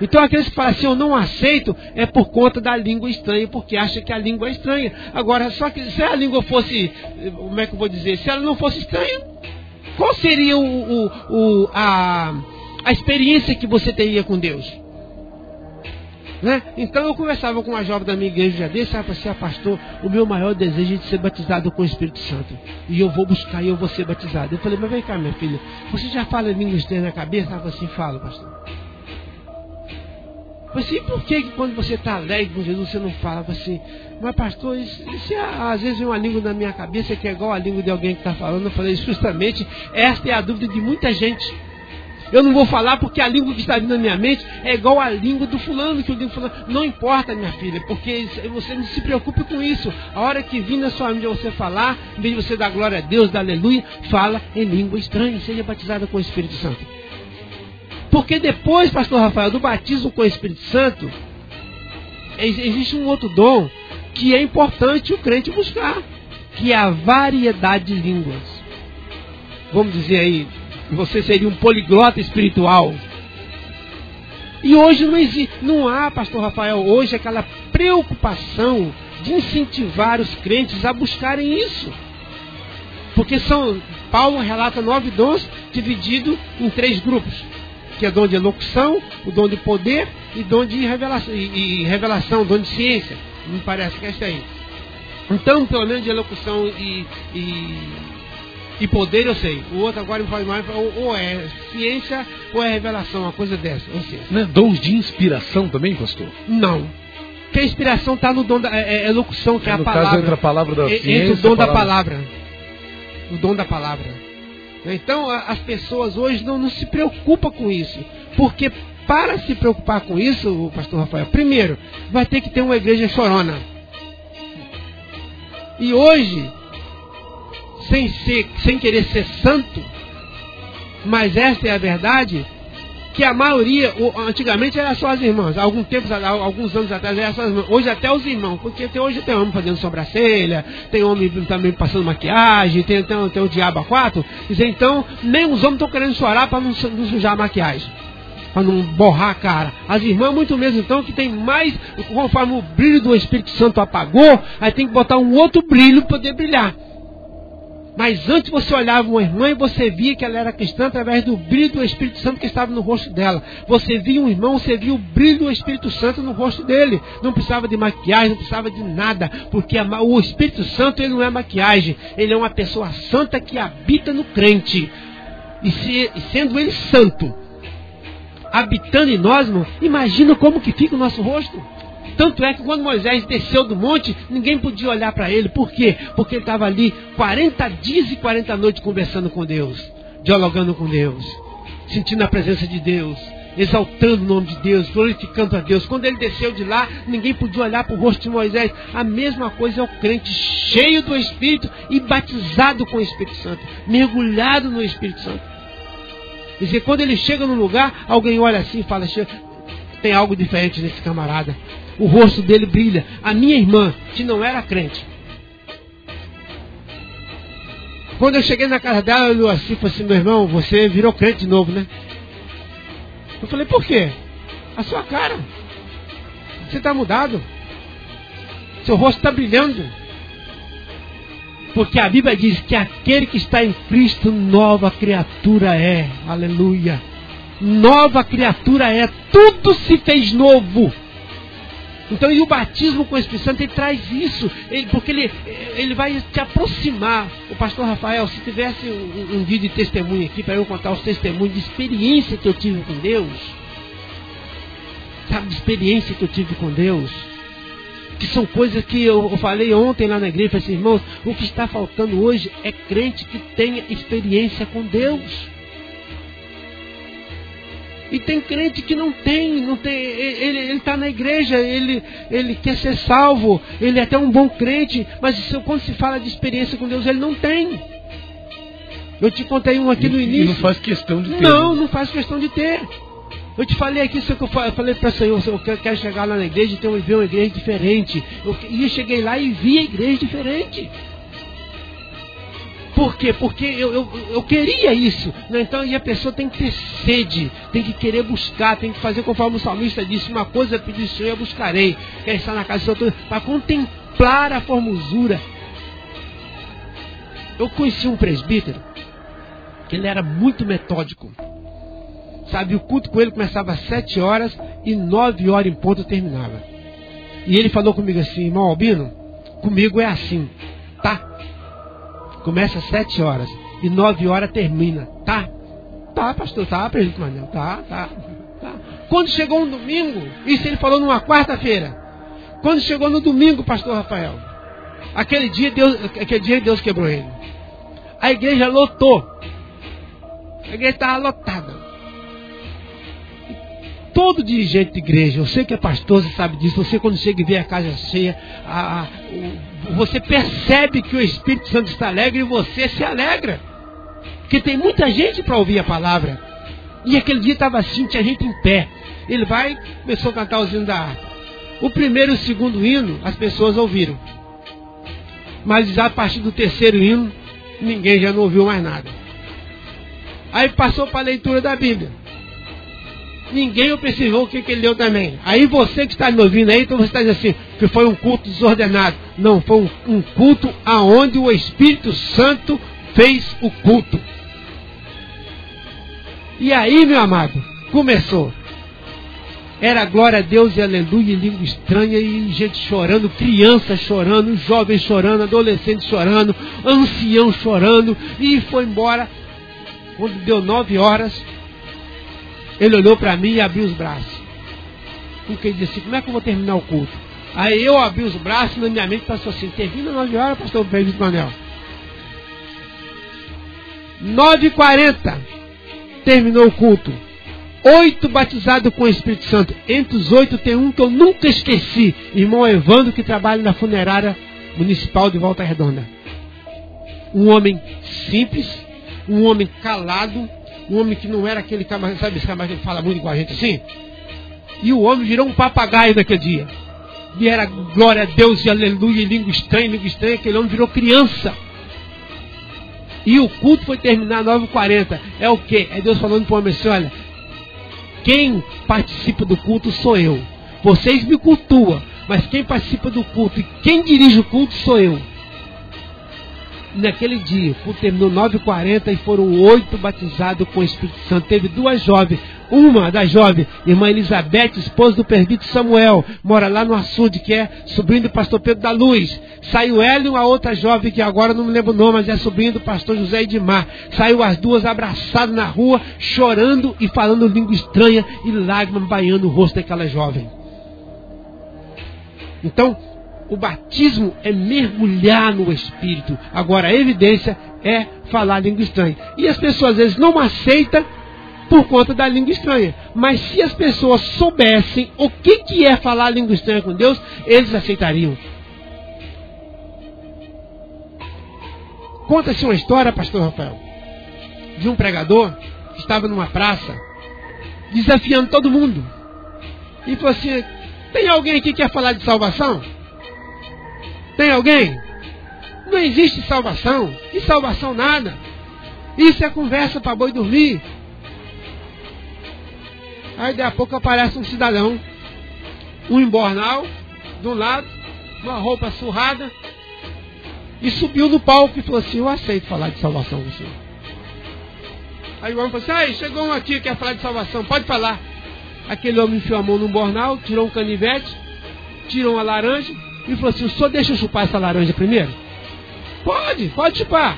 Então, aqueles que falam assim, eu não aceito, é por conta da língua estranha, porque acha que a língua é estranha. Agora, só que se a língua fosse, como é que eu vou dizer, se ela não fosse estranha, qual seria o, o, o a, a experiência que você teria com Deus? Né? Então eu conversava com uma jovem da minha igreja já desse, ela falou ah, pastor, o meu maior desejo é de ser batizado com o Espírito Santo. E eu vou buscar e eu vou ser batizado. Eu falei, mas vem cá, minha filha, você já fala língua estranha na cabeça? Ela falou assim, falo, pastor. Eu falei assim, por que quando você está alegre com Jesus você não fala? Assim, mas pastor, isso, isso é, às vezes vem uma língua na minha cabeça que é igual a língua de alguém que está falando. Eu falei, justamente, essa é a dúvida de muita gente. Eu não vou falar porque a língua que está vindo na minha mente é igual à língua do fulano, que o fulano. Não importa, minha filha, porque você não se preocupe com isso. A hora que vir na sua mente você falar, em vez de você dar glória a Deus, dar aleluia, fala em língua estranha, seja batizada com o Espírito Santo. Porque depois, pastor Rafael, do batismo com o Espírito Santo, existe um outro dom que é importante o crente buscar, que é a variedade de línguas. Vamos dizer aí, você seria um poliglota espiritual. E hoje não existe, não há, pastor Rafael, hoje aquela preocupação de incentivar os crentes a buscarem isso. Porque são, Paulo relata nove dons dividido em três grupos, que é dom de elocução, o dom de poder e dom de revelação, e, e revelação, dom de ciência. Me parece que é isso aí. Então, pelo menos de elocução e, e, e poder eu sei. O outro agora me faz mais, ou, ou, é ciência ou é revelação, uma coisa dessa. Ou seja, Não é dons de inspiração também, pastor? não. Porque a inspiração está no dom da é, é elocução, que é, a no palavra. caso, entre a palavra da ciência... entre o dom a da palavra. O dom da palavra. Então as pessoas hoje não, não se preocupam com isso. Porque para se preocupar com isso, pastor Rafael, primeiro, vai ter que ter uma igreja chorona. E hoje, sem, ser, sem querer ser santo, mas esta é a verdade, que a maioria, antigamente era só as irmãs, algum tempo, alguns anos atrás era só as irmãs, hoje até os irmãos, porque tem, hoje tem homem fazendo sobrancelha, tem homem também passando maquiagem, tem, tem, tem o diabo a quatro, então nem os homens estão querendo chorar para não, não sujar a maquiagem, para não borrar a cara. As irmãs muito mesmo então que tem mais, conforme o brilho do Espírito Santo apagou, aí tem que botar um outro brilho para poder brilhar. Mas antes você olhava uma irmã e você via que ela era cristã através do brilho do Espírito Santo que estava no rosto dela. Você via um irmão, você via o brilho do Espírito Santo no rosto dele. Não precisava de maquiagem, não precisava de nada, porque o Espírito Santo ele não é maquiagem, ele é uma pessoa santa que habita no crente. E, se- sendo ele santo, habitando em nós, irmão, imagina como que fica o nosso rosto. Tanto é que quando Moisés desceu do monte, ninguém podia olhar para ele. Por quê? Porque ele estava ali 40 dias e 40 noites conversando com Deus, dialogando com Deus, sentindo a presença de Deus, exaltando o nome de Deus, glorificando a Deus. Quando ele desceu de lá, ninguém podia olhar para o rosto de Moisés. A mesma coisa é o crente cheio do Espírito e batizado com o Espírito Santo, mergulhado no Espírito Santo. Quer dizer, quando ele chega num lugar, alguém olha assim e fala: "Che- tem algo diferente nesse camarada. O rosto dele brilha. A minha irmã, que não era crente, quando eu cheguei na casa dela, ela olhou assim falou assim: meu irmão, você virou crente de novo, né? Eu falei: por quê? A sua cara. Você está mudado. Seu rosto está brilhando. Porque a Bíblia diz que aquele que está em Cristo, nova criatura é. Aleluia. Nova criatura é. Tudo se fez novo. Então, e o batismo com o Espírito Santo, ele traz isso, ele- porque ele, ele vai te aproximar. O pastor Rafael, se tivesse um, um vídeo de testemunho aqui, para eu contar os testemunhos de experiência que eu tive com Deus, sabe, de experiência que eu tive com Deus, que são coisas que eu, falei ontem lá na igreja, assim, irmãos, o que está faltando hoje é crente que tenha experiência com Deus. E tem crente que não tem, não tem, ele está na igreja, ele, ele quer ser salvo, ele é até um bom crente, mas quando se fala de experiência com Deus, ele não tem. Eu te contei um aqui no E- início. E não faz questão de ter. Não, não faz questão de ter. Eu te falei aqui, isso que eu fa- eu falei para o Senhor, eu quero- quero chegar lá na igreja e ter, ver uma igreja diferente. Eu, e eu cheguei lá e vi a igreja diferente. Por quê? Porque eu, eu, eu queria isso. né? Então, e a pessoa tem que ter sede, tem que querer buscar, tem que fazer conforme o salmista disse: Uma coisa pedi ao Senhor, eu buscarei. Quer estar na casa do Senhor para contemplar a formosura. Eu conheci um presbítero que ele era muito metódico. Sabe, o culto com ele começava às sete horas e nove horas em ponto terminava. E ele falou comigo assim, irmão Albino, comigo é assim, tá? Começa às sete horas e nove horas termina, tá? Tá, pastor, tá, presbítero Manel, tá, tá, tá. Quando chegou um domingo, isso ele falou numa quarta-feira. Quando chegou no domingo, pastor Rafael, aquele dia Deus, aquele dia Deus quebrou ele. A igreja lotou. A igreja estava lotada. Todo dirigente de igreja, você que é pastor, você sabe disso. Você, quando chega e vê a casa cheia, a- a- você percebe que o Espírito Santo está alegre e você se alegra. Porque tem muita gente para ouvir a palavra. E aquele dia estava assim, tinha gente em pé. Ele vai, começou a cantar os hinos da harpa. O primeiro e o segundo hino, as pessoas ouviram. Mas a partir do terceiro hino, ninguém já não ouviu mais nada. Aí passou para a leitura da Bíblia. Ninguém observou o que, que ele leu também. Aí você que está me ouvindo aí, então você está dizendo assim, que foi um culto desordenado. Não, foi um, um culto aonde o Espírito Santo fez o culto. E aí, meu amado, começou. Era glória a Deus e aleluia, língua estranha, e gente chorando, criança chorando, jovens chorando, adolescentes chorando, ancião chorando, e foi embora. Quando deu nove horas, ele olhou para mim e abriu os braços. Porque ele disse como é que eu vou terminar o culto? Aí eu abri os braços e na minha mente passou assim, termina nove horas, pastor Pedro Manel. 9h40 terminou o culto oito batizados com o Espírito Santo. Entre os oito tem um que eu nunca esqueci, irmão Evandro, que trabalha na funerária municipal de Volta Redonda. Um homem simples, um homem calado, um homem que não era aquele camarada, sabe esse camarada que fala muito com a gente assim? E o homem virou um papagaio naquele dia. E era glória a Deus e aleluia, e língua estranha, língua estranha, aquele homem virou criança. E o culto foi terminar às 9h40. É o quê? É Deus falando para o homem assim, olha, quem participa do culto sou eu. Vocês me cultuam, mas quem participa do culto e quem dirige o culto sou eu. Naquele dia, terminou 9h40 e foram oito batizados com o Espírito Santo. Teve duas jovens uma das jovens, irmã Elizabeth, esposa do presbítero Samuel, mora lá no açude, que é sobrinho do pastor Pedro da Luz. Saiu ela e uma outra jovem, que agora não me lembro o nome, mas é sobrinho do pastor José Edmar. Saiu as duas abraçadas na rua, chorando e falando língua estranha e lágrimas banhando o rosto daquela jovem. Então, o batismo é mergulhar no Espírito. Agora, a evidência é falar língua estranha. E as pessoas às vezes não aceitam por conta da língua estranha. Mas se as pessoas soubessem o que, que é falar língua estranha com Deus, eles aceitariam. Conta-se uma história, pastor Rafael, de um pregador que estava numa praça, desafiando todo mundo. E falou assim: tem alguém aqui que quer falar de salvação? Tem alguém? Não existe salvação. E salvação nada. Isso é conversa para boi dormir. Aí daqui a pouco aparece um cidadão, um embornal, de um lado, uma roupa surrada, e subiu no palco e falou assim, eu aceito falar de salvação com o senhor. Aí o homem falou assim, aí chegou um aqui que quer falar de salvação, pode falar. Aquele homem enfiou a mão num bornal, tirou um canivete, tirou uma laranja e falou assim, o senhor deixa eu chupar essa laranja primeiro? Pode, pode chupar.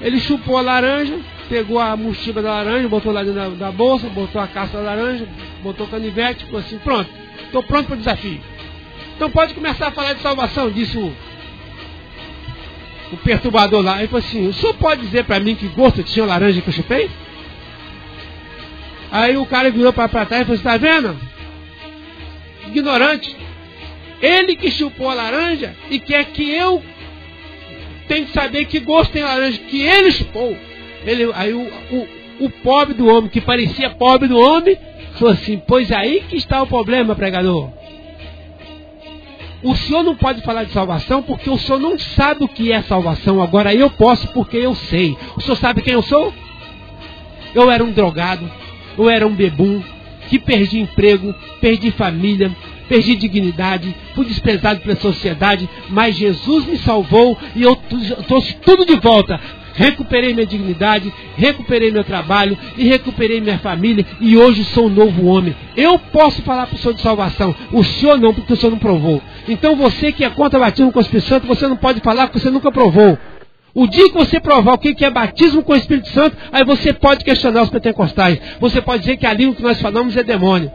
Ele chupou a laranja, pegou a mochila da laranja, botou lá dentro da, da bolsa, botou a caça da laranja, botou o canivete, ficou assim, pronto, estou pronto para o desafio. Então pode começar a falar de salvação, disse o, o perturbador lá. Ele falou assim, o senhor pode dizer para mim que gosto tinha a laranja que eu chupei? Aí o cara virou para trás e falou, está vendo? Ignorante. Ele que chupou a laranja e quer que eu tenha que saber que gosto tem laranja, que ele chupou. Ele, aí o, o, o pobre do homem, que parecia pobre do homem, falou assim: Pois aí que está o problema, pregador. O senhor não pode falar de salvação porque o senhor não sabe o que é salvação. Agora eu posso porque eu sei. O senhor sabe quem eu sou? Eu era um drogado, eu era um bebum, que perdi emprego, perdi família, perdi dignidade, fui desprezado pela sociedade, mas Jesus me salvou e eu trouxe tudo de volta recuperei minha dignidade, recuperei meu trabalho e recuperei minha família e hoje sou um novo homem. Eu posso falar para o Senhor de salvação, o Senhor não, porque o Senhor não provou. Então você que é contra batismo com o Espírito Santo, você não pode falar porque você nunca provou. O dia que você provar o que é batismo com o Espírito Santo, aí você pode questionar os pentecostais. Você pode dizer que a língua que nós falamos é demônio.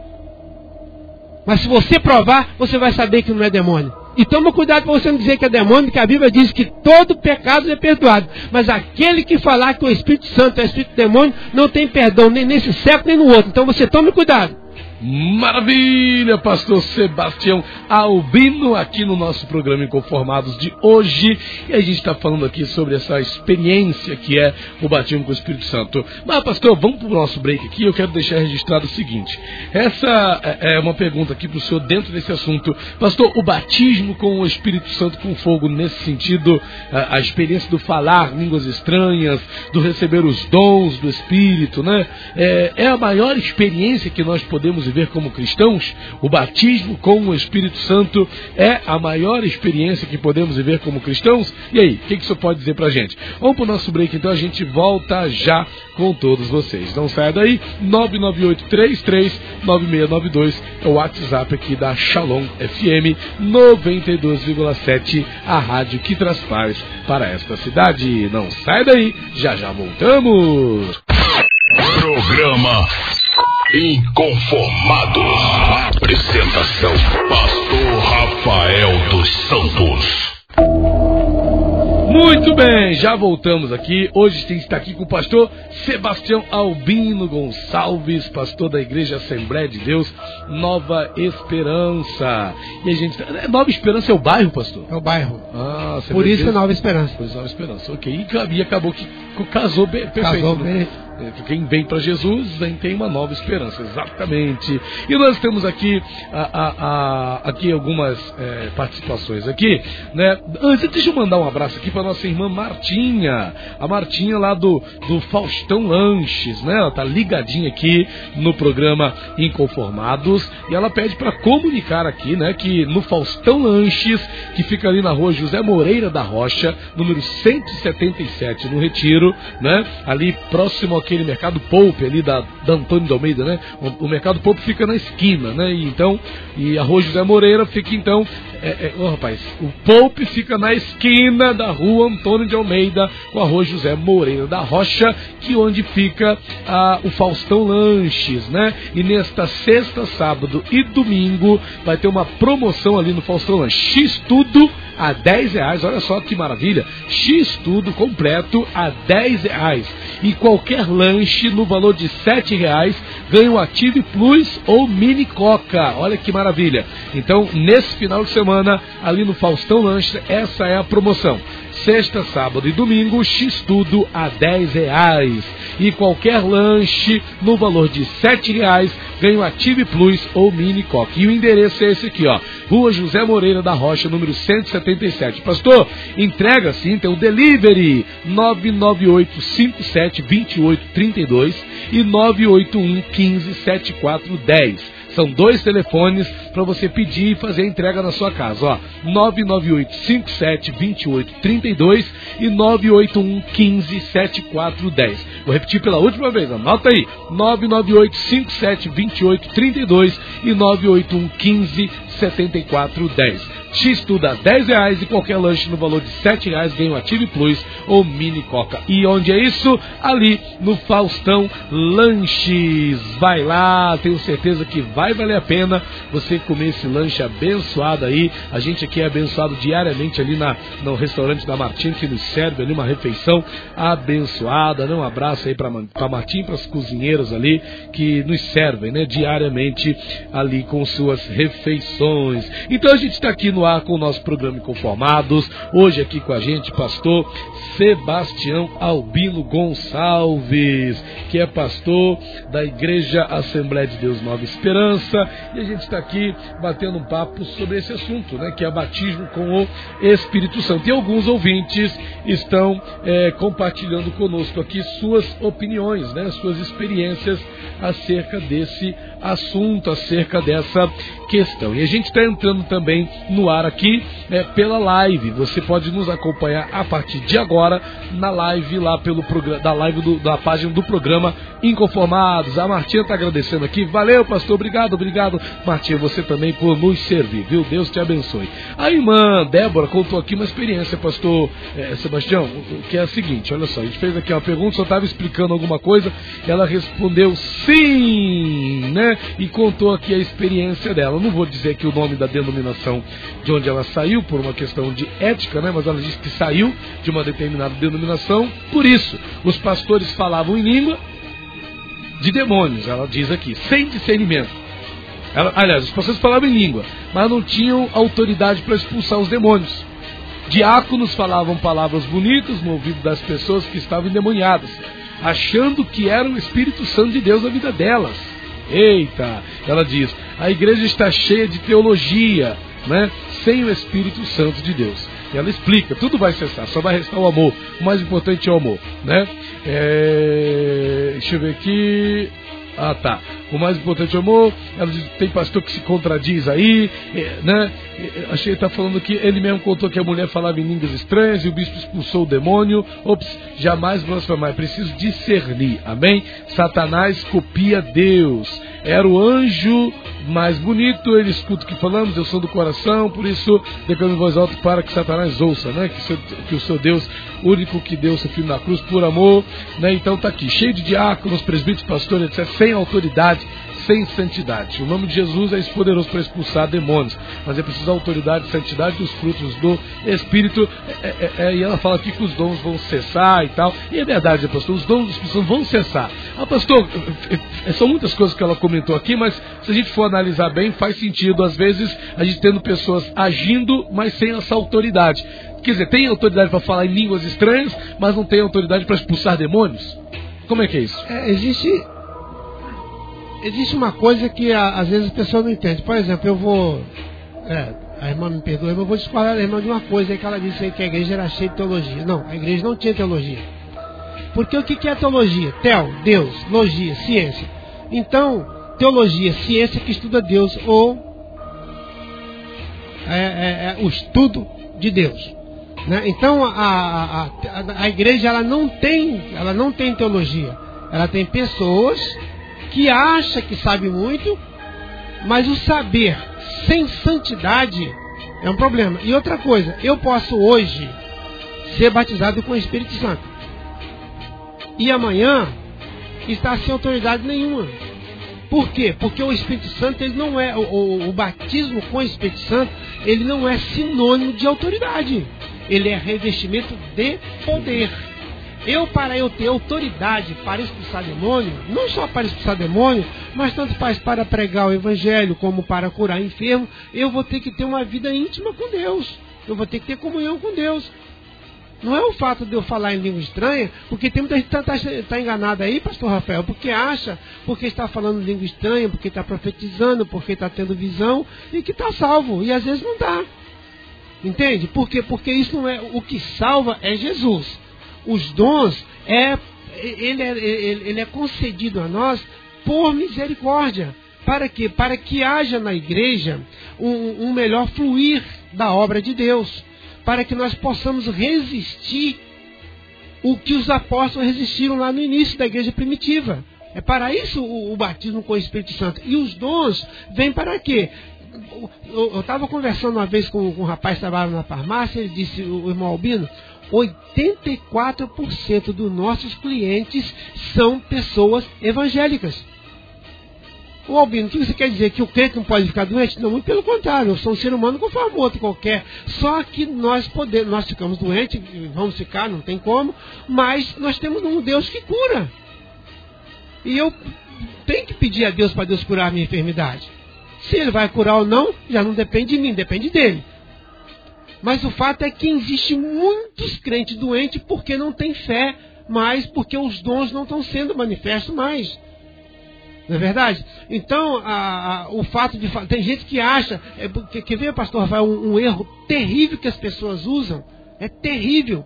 Mas se você provar, você vai saber que não é demônio. E toma cuidado para você não dizer que é demônio, porque a Bíblia diz que todo pecado é perdoado. Mas aquele que falar que o Espírito Santo é Espírito demônio, não tem perdão nem nesse século nem no outro. Então você tome cuidado. Maravilha, pastor Sebastião Albino, aqui no nosso programa Inconformados de hoje. E a gente está falando aqui sobre essa experiência que é o batismo com o Espírito Santo. Mas, pastor, vamos para o nosso break aqui. Eu quero deixar registrado o seguinte: essa é, é uma pergunta aqui para o senhor dentro desse assunto. Pastor, o batismo com o Espírito Santo com fogo, nesse sentido, a, experiência do falar línguas estranhas, do receber os dons do Espírito, né? É, é a maior experiência que nós podemos viver como cristãos, o batismo com o Espírito Santo é a maior experiência que podemos viver como cristãos? E aí, o que, que isso pode dizer pra gente? Vamos pro nosso break então, a gente volta já com todos vocês. Não saia daí, 998339692 é o WhatsApp aqui da Shalom FM 92,7, a rádio que traz paz para esta cidade. Não saia daí, já já voltamos. Programa Inconformados. Apresentação: Pastor Rafael dos Santos. Muito bem, já voltamos aqui. Hoje a gente está aqui com o pastor Sebastião Albino Gonçalves, pastor da Igreja Assembleia de Deus, Nova Esperança. E a gente. Tá, Nova Esperança é o bairro, pastor? É o bairro. Ah, Por isso é Nova Esperança. Por isso Nova Esperança, ok. E acabou que casou bem, perfeito. Casou né? bem. Quem vem para Jesus vem, tem uma nova esperança, exatamente. E nós temos aqui, a, a, a, aqui algumas é, participações aqui, né? Antes, deixa eu mandar um abraço aqui para nossa irmã Martinha, a Martinha lá do, do Faustão Lanches, né? Ela tá ligadinha aqui no programa Inconformados e ela pede para comunicar aqui, né? Que no Faustão Lanches, que fica ali na rua José Moreira da Rocha, número 177, no Retiro, né? Ali próximo aqui aquele mercado Poupe ali da, da Antônio de Almeida, né? O, o mercado Poupe fica na esquina, né? E então, e a rua José Moreira fica então, é, é, oh, rapaz, o Poupe fica na esquina da rua Antônio de Almeida com a rua José Moreira da Rocha, que onde fica a, o Faustão Lanches, né? E nesta sexta, sábado e domingo vai ter uma promoção ali no Faustão Lanches. X tudo a 10 reais. Olha só que maravilha. X tudo completo a 10 reais. E qualquer lanche no valor de 7 reais ganha o Ative Plus ou Mini Coca. Olha que maravilha. Então, nesse final de semana, ali no Faustão Lanche, essa é a promoção. Sexta, sábado e domingo, X tudo a 10 reais. E qualquer lanche no valor de 7 reais ganha o Ative Plus ou Mini Coca. E o endereço é esse aqui, ó. Rua José Moreira da Rocha, número 177. Pastor, entrega sim, tem o delivery 998 57 28 32 e 981 15 7410. São dois telefones para você pedir e fazer a entrega na sua casa. Ó, 998 57 28 32 e 981 15 7410. Vou repetir pela última vez, anota aí. 998 57 28 32 e 981 15 7410. X tudo a 10 reais e qualquer lanche no valor de 7 reais ganha o Ative Plus ou Mini Coca. E onde é isso? Ali no Faustão Lanches. Vai lá, tenho certeza que vai valer a pena você comer esse lanche abençoado aí. A gente aqui é abençoado diariamente ali na, no restaurante da Martim, que nos serve ali uma refeição abençoada. Né? Um abraço aí para Martim, para as cozinheiras ali que nos servem né, diariamente ali com suas refeições. Então a gente está aqui no ar com o nosso programa Conformados. Hoje aqui com a gente, pastor Sebastião Albino Gonçalves, que é pastor da Igreja Assembleia de Deus Nova Esperança. E a gente está aqui batendo um papo sobre esse assunto, né, que é batismo com o Espírito Santo. E alguns ouvintes estão é, compartilhando conosco aqui suas opiniões, né, suas experiências acerca desse assunto, acerca dessa questão. E a gente está entrando também no ar aqui é, pela live. Você pode nos acompanhar a partir de agora na live lá pelo programa, da live do, da página do programa Inconformados. A Martinha está agradecendo aqui. Valeu, pastor. Obrigado, obrigado. Martinha, você também por nos servir, viu? Deus te abençoe. A irmã Débora contou aqui uma experiência, pastor é, Sebastião, que é a seguinte: olha só, a gente fez aqui uma pergunta, só estava explicando alguma coisa, ela respondeu sim, né? E contou aqui a experiência dela. não vou dizer aqui o nome da denominação de onde ela saiu, por uma questão de ética, né? Mas ela disse que saiu de uma determinada denominação. Por isso, os pastores falavam em língua de demônios, ela diz aqui, sem discernimento. Ela, aliás, os pastores falavam em língua, mas não tinham autoridade para expulsar os demônios. Diáconos falavam palavras bonitas no ouvido das pessoas que estavam endemoniadas, achando que era o Espírito Santo de Deus na vida delas. Eita, ela diz: a igreja está cheia de teologia, né? sem o Espírito Santo de Deus. Ela explica, tudo vai cessar, só vai restar o amor. O mais importante é o amor, né? É... Deixa eu ver aqui. Ah, tá. O mais importante é o amor. Ela diz, tem pastor que se contradiz aí, né? Achei que está falando que ele mesmo contou que a mulher falava em línguas estranhas e o bispo expulsou o demônio. Ops, jamais blasfemar. É preciso discernir. Amém? Satanás copia Deus. Era o anjo mais bonito, ele escuta o que falamos, eu sou do coração, por isso declamo em voz alta para que Satanás ouça, né? Que, seu, que o seu Deus, único que deu seu filho na cruz por amor, né? Então tá aqui, cheio de diáconos, presbíteros, pastores, etc., sem autoridade, sem santidade. O nome de Jesus é poderoso para expulsar demônios, mas é preciso autoridade, santidade dos frutos do Espírito. É, é, é, e ela fala aqui que os dons vão cessar e tal. E é verdade, pastor, os dons do Espírito vão cessar. Ah, pastor, são muitas coisas que ela comentou aqui, mas se a gente for analisar bem, faz sentido. Às vezes, a gente tendo pessoas agindo, mas sem essa autoridade. Quer dizer, tem autoridade para falar em línguas estranhas, mas não tem autoridade para expulsar demônios? Como é que é isso? É, existe existe uma coisa que às vezes a pessoa não entende. Por exemplo, eu vou. É, a irmã me perdoa, mas eu vou disparar a irmã de uma coisa aí que ela disse aí que a igreja era cheia de teologia. Não, a igreja não tinha teologia. Porque o que é teologia? Tel, Deus, logia, ciência. Então, teologia, ciência que estuda Deus, ou é, é, é o estudo de Deus. Né? Então a, a, a, a, igreja ela não tem, ela não tem teologia. Ela tem pessoas que acha que sabe muito, mas o saber sem santidade é um problema. E outra coisa, eu posso hoje ser batizado com o Espírito Santo. E amanhã estar sem autoridade nenhuma. Por quê? Porque o Espírito Santo ele não é o, o, o batismo com o Espírito Santo, ele não é sinônimo de autoridade. Ele é revestimento de poder. Eu, para eu ter autoridade para expulsar demônio, não só para expulsar demônio, mas tanto faz para pregar o evangelho como para curar enfermo, eu vou ter que ter uma vida íntima com Deus. Eu vou ter que ter comunhão com Deus. Não é o fato de eu falar em língua estranha, porque tem muita gente que está tá, tá enganada aí, pastor Rafael, porque acha, porque está falando língua estranha, porque está profetizando, porque está tendo visão, e que está salvo. E às vezes não está. Entende? Por quê? Porque isso não é. O que salva é Jesus os dons é ele, é ele, é concedido a nós por misericórdia. Para quê? Para que haja na igreja um, um melhor fluir da obra de Deus. Para que nós possamos resistir o que os apóstolos resistiram lá no início da igreja primitiva. É para isso o, o batismo com o Espírito Santo. E os dons vêm para quê? Eu estava conversando uma vez com, com um rapaz que trabalhava na farmácia, ele disse, o irmão Albino, 84% dos nossos clientes são pessoas evangélicas. O Albino, o que você quer dizer? Que o crente não pode ficar doente? Não, muito pelo contrário, eu sou um ser humano conforme outro qualquer. Só que nós podemos, nós ficamos doentes, vamos ficar, não tem como, mas nós temos um Deus que cura. E eu tenho que pedir a Deus para Deus curar a minha enfermidade. Se ele vai curar ou não, já não depende de mim, depende dele. Mas o fato é que existe muitos crentes doentes porque não têm fé mais, porque os dons não estão sendo manifestos mais. Não é verdade? Então, a, a, o fato de. Tem gente que acha. É, que, que pastor Rafael, um, um erro terrível que as pessoas usam. É terrível.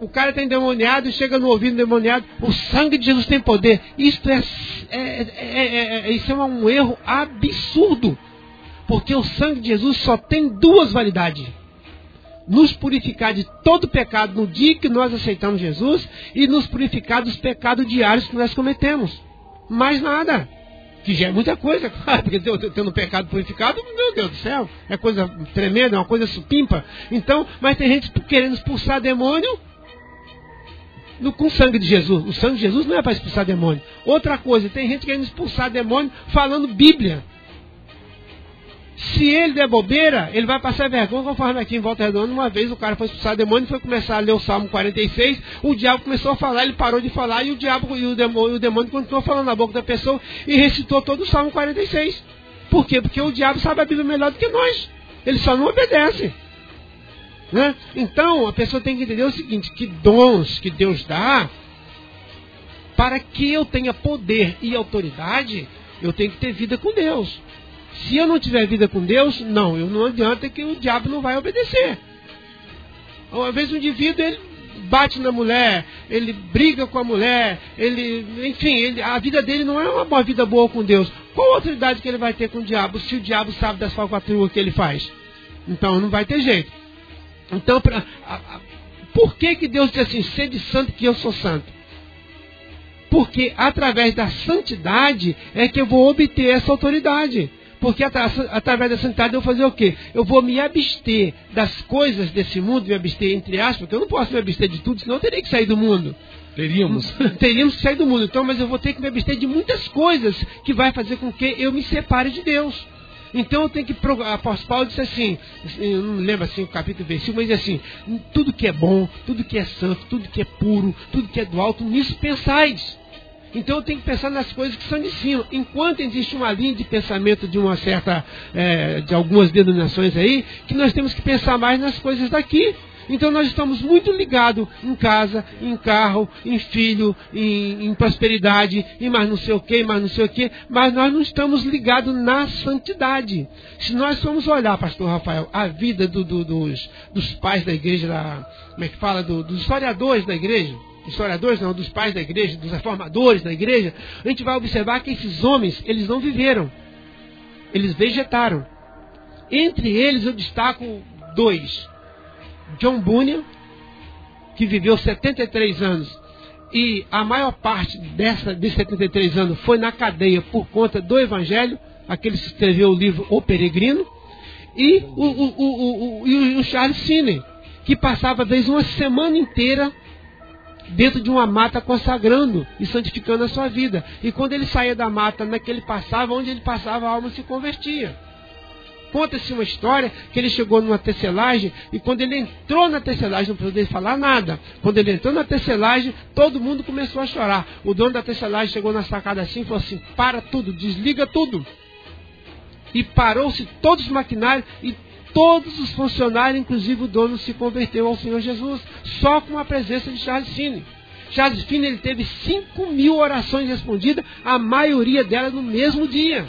O cara está endemoniado e chega no ouvido endemoniado. O sangue de Jesus tem poder. Isto é, é, é, é isso é um erro absurdo. Porque o sangue de Jesus só tem duas validades: nos purificar de todo pecado no dia que nós aceitamos Jesus e nos purificar dos pecados diários que nós cometemos. Mais nada. Que já é muita coisa, claro, porque tendo pecado purificado, meu Deus do céu, é coisa tremenda, é uma coisa supimpa. Então, mas tem gente querendo expulsar demônio no, com o sangue de Jesus. O sangue de Jesus não é para expulsar demônio. Outra coisa, tem gente querendo expulsar demônio falando Bíblia. Se ele der bobeira, ele vai passar vergonha, conforme aqui em Volta Redonda, uma vez o cara foi expulsar o demônio, foi começar a ler o Salmo 46, o diabo começou a falar, ele parou de falar, e o diabo e o demônio, o demônio continuou falando na boca da pessoa e recitou todo o Salmo 46. Por quê? Porque o diabo sabe a Bíblia melhor do que nós. Ele só não obedece. Né? Então, a pessoa tem que entender o seguinte, que dons que Deus dá, para que eu tenha poder e autoridade, eu tenho que ter vida com Deus. Se eu não tiver vida com Deus, não, eu não adianta que o diabo não vai obedecer. Uma vez um indivíduo ele bate na mulher, ele briga com a mulher, ele, enfim, ele, a vida dele não é uma boa vida boa com Deus. Qual autoridade que ele vai ter com o diabo se o diabo sabe das falcatruas que ele faz? Então não vai ter jeito. Então, pra, a, a, por que, que Deus diz assim, sede santo que eu sou santo? Porque através da santidade é que eu vou obter essa autoridade. Porque através da santidade eu vou fazer o quê? Eu vou me abster das coisas desse mundo, me abster entre aspas, porque eu não posso me abster de tudo, senão eu teria que sair do mundo. Teríamos. Teríamos que sair do mundo. Então, mas eu vou ter que me abster de muitas coisas que vai fazer com que eu me separe de Deus. Então eu tenho que. O apóstolo Paulo disse assim, eu não lembro assim o capítulo versículo, mas diz assim: tudo que é bom, tudo que é santo, tudo que é puro, tudo que é do alto, nisso pensais. Então eu tenho que pensar nas coisas que são de cima. Enquanto existe uma linha de pensamento de uma certa, é, de algumas denominações aí, que nós temos que pensar mais nas coisas daqui. Então nós estamos muito ligados em casa, em carro, em filho, em, em prosperidade, em mais não sei o que, mais não sei o que, mas nós não estamos ligados na santidade. Se nós formos olhar, pastor Rafael, a vida do, do, dos, dos pais da igreja, da, como é que fala, do, dos historiadores da igreja, historiadores não, dos pais da igreja, dos reformadores da igreja, a gente vai observar que esses homens, eles não viveram. Eles vegetaram. Entre eles eu destaco dois. John Bunyan, que viveu 73 anos, e a maior parte dessa, de 73 anos foi na cadeia por conta do Evangelho, aquele que escreveu o livro O Peregrino, e o, o, o, o, o Charles Finney, que passava, às vezes, uma semana inteira dentro de uma mata consagrando e santificando a sua vida. E quando ele saía da mata, naquele passava, onde ele passava, a alma se convertia. Conta-se uma história que ele chegou numa tecelagem e quando ele entrou na tecelagem, não podia falar nada. Quando ele entrou na tecelagem, todo mundo começou a chorar. O dono da tecelagem chegou na sacada assim e falou assim: para tudo, desliga tudo. E parou-se todos os maquinários e todos os funcionários, inclusive o dono, se converteu ao Senhor Jesus, só com a presença de Charles Finney. Charles Finney ele teve 5 mil orações respondidas, a maioria delas no mesmo dia.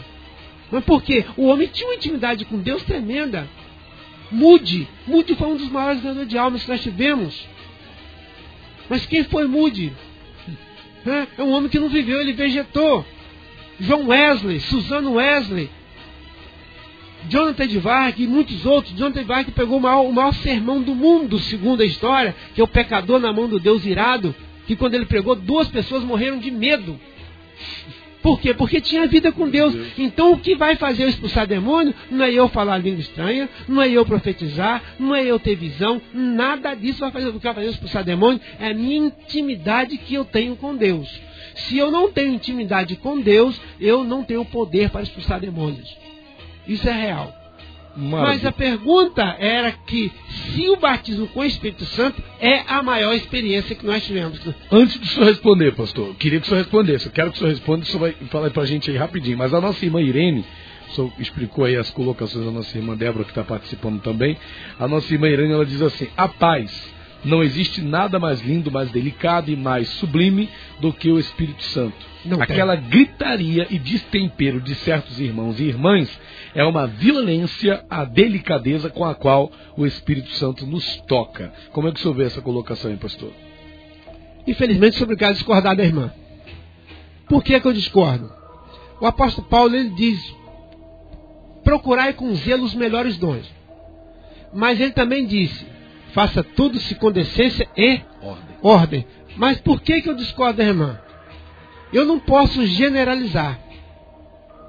Mas por quê? O homem tinha uma intimidade com Deus tremenda. Mude. Mude foi um dos maiores ganhadores de almas que nós tivemos. Mas quem foi Mude? É um homem que não viveu, ele vegetou. João Wesley, Suzano Wesley, Jonathan Edvark e muitos outros. Jonathan Edvark pegou o maior, o maior sermão do mundo, segundo a história, que é o pecador na mão do Deus irado, que quando ele pregou, duas pessoas morreram de medo. Por quê? Porque tinha vida com Deus. Então o que vai fazer eu expulsar demônio não é eu falar língua estranha, não é eu profetizar, não é eu ter visão, nada disso vai fazer o que vai fazer eu expulsar demônio, é a minha intimidade que eu tenho com Deus. Se eu não tenho intimidade com Deus, eu não tenho poder para expulsar demônios. Isso é real. Maravilha. Mas a pergunta era que se o batismo com o Espírito Santo é a maior experiência que nós tivemos. Antes do senhor responder, pastor, queria que o senhor respondesse. Eu quero que o senhor responda, o senhor vai falar para a gente aí rapidinho. Mas a nossa irmã Irene, o senhor explicou aí as colocações da nossa irmã Débora, que está participando também. A nossa irmã Irene, ela diz assim: a paz. Não existe nada mais lindo, mais delicado e mais sublime do que o Espírito Santo. Não Aquela tem. gritaria e destempero de certos irmãos e irmãs é uma violência à delicadeza com a qual o Espírito Santo nos toca. Como é que o senhor vê essa colocação aí, pastor? Infelizmente, sobre o caso discordar da irmã. Por que, que eu discordo? O apóstolo Paulo ele diz: procurai com zelo os melhores dons. Mas ele também disse: faça tudo-se com decência e ordem. ordem. Mas por que, que eu discordo da irmã? Eu não posso generalizar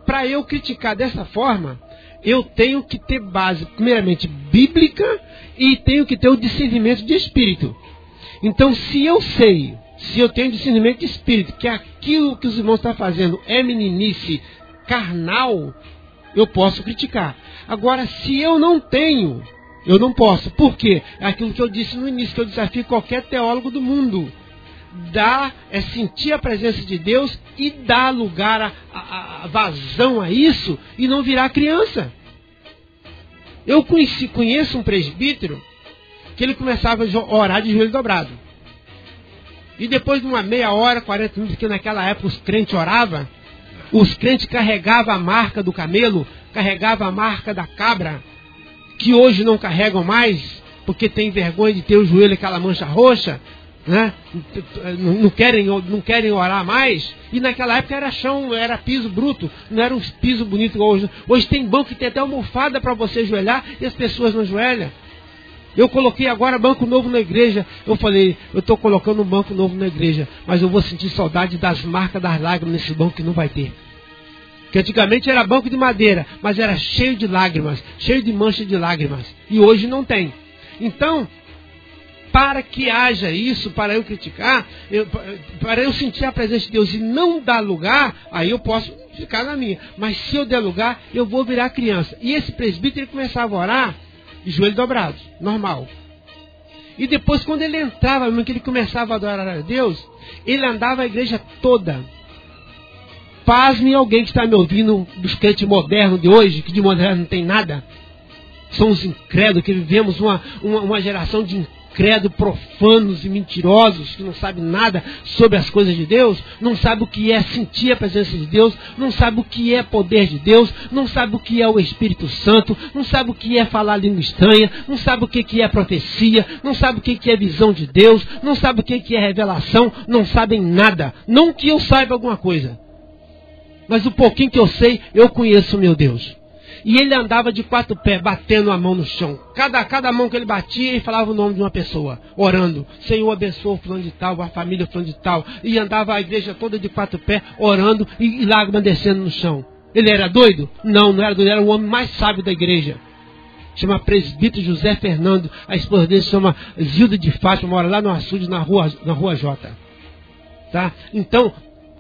para eu criticar dessa forma, eu tenho que ter base, primeiramente, bíblica e tenho que ter o discernimento de espírito. Então, se eu sei, se eu tenho discernimento de espírito, que aquilo que os irmãos estão fazendo é meninice carnal, eu posso criticar. Agora, se eu não tenho, eu não posso. Por quê? É aquilo que eu disse no início, que eu desafio qualquer teólogo do mundo. Dá, é sentir a presença de Deus e dar lugar a, a, a vazão a isso e não virar criança. Eu conheci, conheço um presbítero que ele começava a orar de joelho dobrado. E depois de uma meia hora, 40 minutos, que naquela época os crentes oravam, os crentes carregavam a marca do camelo, carregavam a marca da cabra, que hoje não carregam mais, porque tem vergonha de ter o joelho aquela mancha roxa, né? não, querem, não querem orar mais. E naquela época era chão, era piso bruto, não era um piso bonito igual hoje. Hoje tem banco que tem até almofada para você ajoelhar e as pessoas não ajoelham. Eu coloquei agora banco novo na igreja. Eu falei, eu estou colocando um banco novo na igreja, mas eu vou sentir saudade das marcas das lágrimas nesse banco que não vai ter. Que antigamente era banco de madeira, mas era cheio de lágrimas, cheio de mancha de lágrimas. E hoje não tem. Então, para que haja isso, para eu criticar, eu, para eu sentir a presença de Deus e não dar lugar, aí eu posso ficar na minha. Mas se eu der lugar, eu vou virar criança. E esse presbítero ele começava a orar joelho dobrado, normal. E depois, quando ele entrava, que ele começava a adorar a Deus, ele andava a igreja toda. Pasme alguém que está me ouvindo dos crentes modernos de hoje, que de moderno não tem nada. São os incrédulos, que vivemos uma, uma, uma geração de credo profanos e mentirosos que não sabem nada sobre as coisas de Deus, não sabe o que é sentir a presença de Deus, não sabe o que é poder de Deus, não sabe o que é o Espírito Santo, não sabe o que é falar língua estranha, não sabe o que é profecia, não sabe o que é visão de Deus, não sabe o que é revelação, não sabem nada. Não que eu saiba alguma coisa, mas o pouquinho que eu sei, eu conheço o meu Deus. E ele andava de quatro pés, batendo a mão no chão. Cada, cada mão que ele batia, ele falava o nome de uma pessoa, orando. Senhor, abençoa o fulano de tal, a família fulano de tal. E andava a igreja toda de quatro pés, orando e, e lágrimas descendo no chão. Ele era doido? Não, não era doido, era o homem mais sábio da igreja. Chama presbítero José Fernando. A esposa dele chama Zilda de Fátima, mora lá no açude, na rua, na rua J. Tá? Então,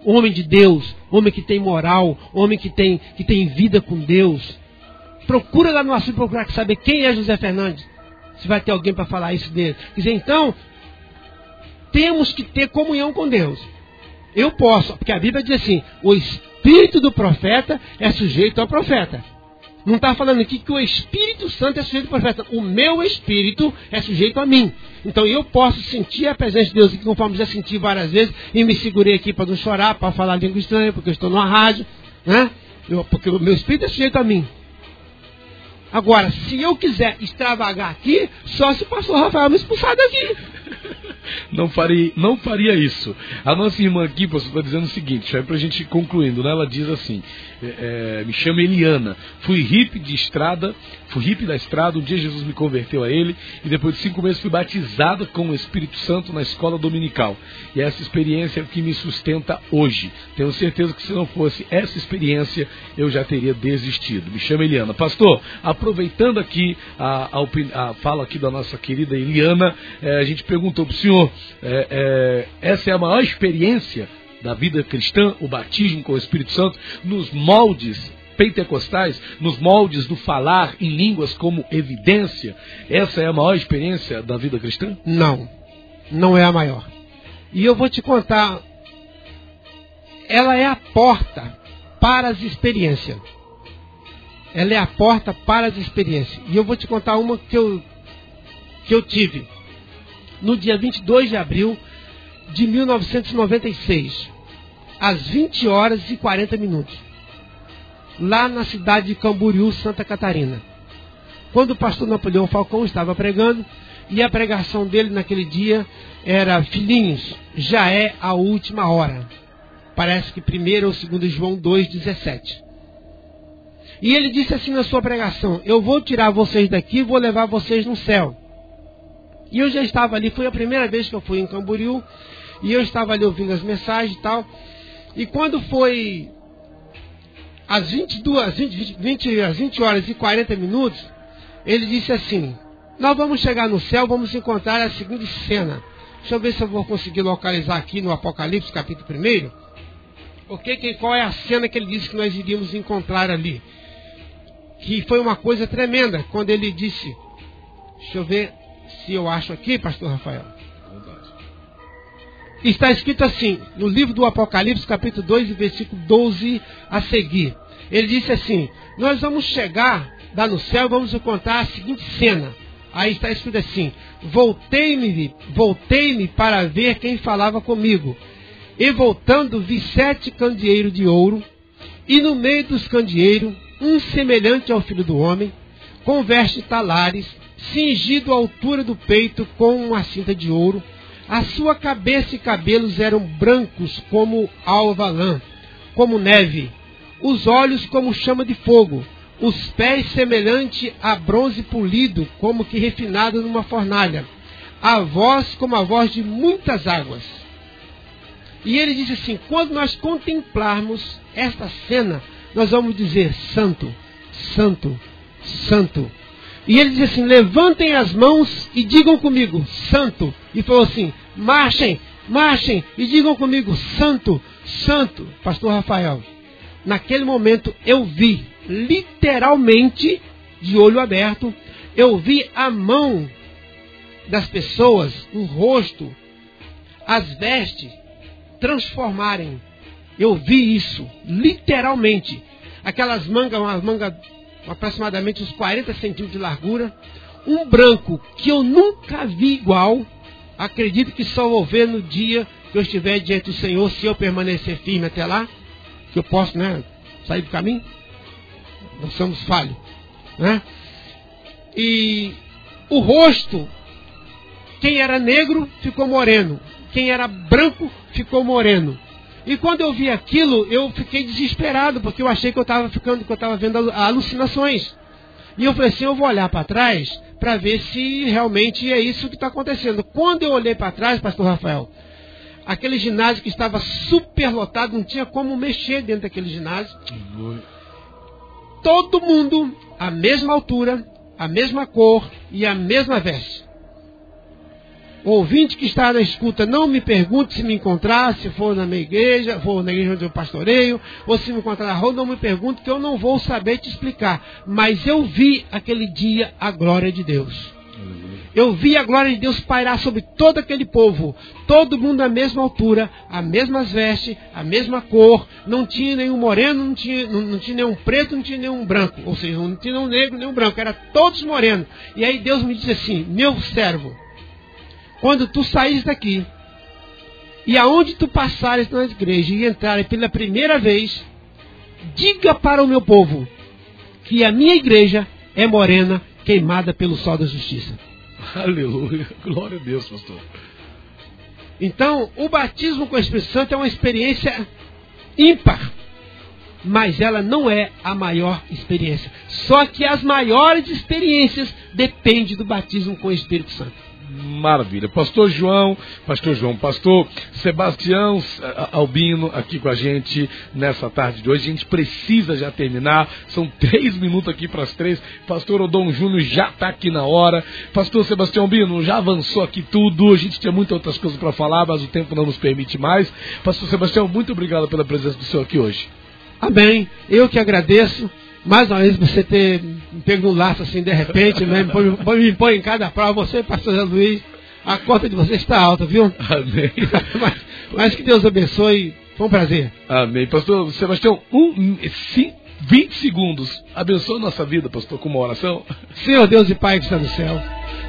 homem de Deus, homem que tem moral, homem que tem, que tem vida com Deus, Procura lá no assunto, procurar saber quem é José Fernandes. Se vai ter alguém para falar isso dele. Dizer, então, temos que ter comunhão com Deus. Eu posso, porque a Bíblia diz assim: o espírito do profeta é sujeito ao profeta. Não está falando aqui que o Espírito Santo é sujeito ao profeta. O meu espírito é sujeito a mim. Então eu posso sentir a presença de Deus, conforme já senti várias vezes, e me segurei aqui para não chorar, para falar língua estranha, porque eu estou numa rádio, né? Eu, porque o meu espírito é sujeito a mim. Agora, se eu quiser extravagar aqui, só se o pastor Rafael me expulsar daqui. Não faria, não faria isso. A nossa irmã aqui, pastor, está dizendo o seguinte, para a gente ir concluindo, né? ela diz assim: é, é, me chamo Eliana, fui hippie de estrada, fui hippie da estrada, um dia Jesus me converteu a ele, e depois de cinco meses fui batizada com o Espírito Santo na escola dominical. E essa experiência é o que me sustenta hoje. Tenho certeza que se não fosse essa experiência, eu já teria desistido. Me chamo Eliana. Pastor, aproveitando aqui a, a, a fala aqui da nossa querida Eliana, é, a gente perguntou para o senhor, é, é, essa é a maior experiência da vida cristã, o batismo com o Espírito Santo, nos moldes pentecostais, nos moldes do falar em línguas como evidência, essa é a maior experiência da vida cristã? Não, não é a maior. E eu vou te contar, ela é a porta para as experiências. Ela é a porta para as experiências. E eu vou te contar uma que eu, que eu tive no dia 22 de abril de 1996 às 20 horas e 40 minutos, lá na cidade de Camboriú, Santa Catarina. Quando o pastor Napoleão Falcão estava pregando, e a pregação dele naquele dia era: Filhinhos, já é a última hora. Parece que primeiro ou segundo João 2,17. E ele disse assim na sua pregação: Eu vou tirar vocês daqui vou levar vocês no céu. E eu já estava ali, foi a primeira vez que eu fui em Camboriú, e eu estava ali ouvindo as mensagens e tal. E quando foi às 22, 20, 20, às 20 horas e 40 minutos, ele disse assim: Nós vamos chegar no céu, vamos encontrar a seguinte cena. Deixa eu ver se eu vou conseguir localizar aqui no Apocalipse, capítulo 1. Porque qual é a cena que ele disse que nós iríamos encontrar ali? que foi uma coisa tremenda quando ele disse: Deixa eu ver se eu acho aqui, pastor Rafael. Está escrito assim, no livro do Apocalipse, capítulo 2, versículo 12 a seguir. Ele disse assim: Nós vamos chegar lá no céu, vamos contar a seguinte cena. Aí está escrito assim: Voltei-me, voltei-me para ver quem falava comigo. E voltando, vi sete candeeiros de ouro, e no meio dos candeeiros, um semelhante ao filho do homem, com vestes talares, cingido à altura do peito com uma cinta de ouro. A sua cabeça e cabelos eram brancos como alva lã, como neve, os olhos como chama de fogo, os pés semelhante a bronze polido, como que refinado numa fornalha, a voz como a voz de muitas águas. E ele diz assim: quando nós contemplarmos esta cena, nós vamos dizer: Santo, Santo, Santo. E ele diz assim: levantem as mãos e digam comigo, Santo. E falou assim: marchem, marchem e digam comigo, Santo, Santo. Pastor Rafael, naquele momento eu vi, literalmente, de olho aberto, eu vi a mão das pessoas, o rosto, as vestes transformarem. Eu vi isso, literalmente. Aquelas mangas, uma manga aproximadamente uns 40 centímetros de largura, um branco que eu nunca vi igual. Acredito que só vou ver no dia que eu estiver diante do Senhor, se eu permanecer firme até lá, que eu posso, né, sair do caminho. Nós somos falhos, né? E o rosto, quem era negro ficou moreno, quem era branco ficou moreno. E quando eu vi aquilo, eu fiquei desesperado, porque eu achei que eu estava ficando, que eu estava vendo alucinações. E eu falei assim, eu vou olhar para trás para ver se realmente é isso que está acontecendo. Quando eu olhei para trás, pastor Rafael, aquele ginásio que estava super lotado, não tinha como mexer dentro daquele ginásio. Todo mundo, a mesma altura, a mesma cor e a mesma veste. O ouvinte que está na escuta, não me pergunte se me encontrar, se for na minha igreja, for na igreja onde eu pastoreio, ou se me encontrar na rua, não me pergunte, que eu não vou saber te explicar. Mas eu vi aquele dia a glória de Deus. Eu vi a glória de Deus pairar sobre todo aquele povo, todo mundo à mesma altura, as mesmas vestes, a mesma cor, não tinha nenhum moreno, não tinha, não, não tinha nenhum preto, não tinha nenhum branco, ou seja, não tinha nenhum negro, nenhum branco, era todos morenos. E aí Deus me disse assim: meu servo, quando tu saís daqui e aonde tu passares na igreja e entrares pela primeira vez, diga para o meu povo que a minha igreja é morena, queimada pelo sol da justiça. Aleluia. Glória a Deus, pastor. Então, o batismo com o Espírito Santo é uma experiência ímpar, mas ela não é a maior experiência. Só que as maiores experiências dependem do batismo com o Espírito Santo. Maravilha. Pastor João, Pastor João, Pastor Sebastião Albino aqui com a gente nessa tarde de hoje. A gente precisa já terminar. São três minutos aqui para as três. Pastor Odon Júnior já está aqui na hora. Pastor Sebastião Albino já avançou aqui tudo. A gente tinha muitas outras coisas para falar, mas o tempo não nos permite mais. Pastor Sebastião, muito obrigado pela presença do senhor aqui hoje. Amém. Eu que agradeço mais uma vez você ter me pego no laço assim de repente, né? me, põe, em cada prova, você, pastor Zé Luiz, a cota de você está alta, viu? Amém. mas, mas, que Deus abençoe, foi um prazer. Amém. Pastor Sebastião, um, sim, 20 segundos, abençoa nossa vida, pastor, com uma oração. Senhor Deus e Pai que está no céu,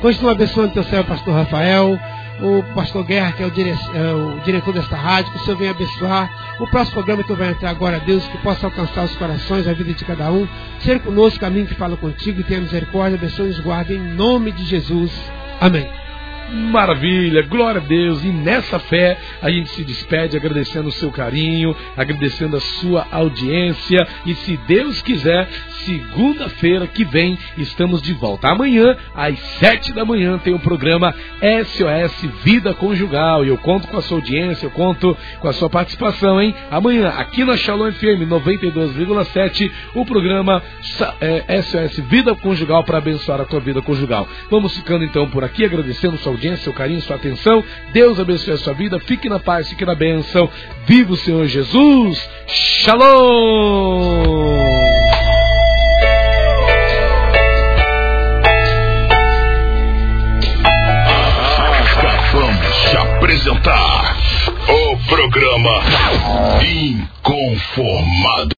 continua abençoando teu céu, pastor Rafael, o pastor Guerra, que é o, dire... é o, diretor desta rádio, que o Senhor venha abençoar. O próximo programa que eu vou entrar agora, Deus, que possa alcançar os corações, a vida de cada um. Ser conosco, caminho que fala contigo e tenha misericórdia, abençoe e nos guarde em nome de Jesus. Amém. Maravilha, glória a Deus. E nessa fé a gente se despede agradecendo o seu carinho, agradecendo a sua audiência. E se Deus quiser, segunda-feira que vem estamos de volta. Amanhã, às sete da manhã, tem o programa SOS Vida Conjugal. E eu conto com a sua audiência, eu conto com a sua participação, hein? Amanhã, aqui na Shalom FM 92,7, o programa SOS é, Vida Conjugal para abençoar a tua vida conjugal. Vamos ficando então por aqui, agradecendo sua audiência, seu carinho, sua atenção. Deus abençoe a sua vida. Fique na paz, fique na bênção. Viva o Senhor Jesus. Shalom! apresentar o programa Inconformado.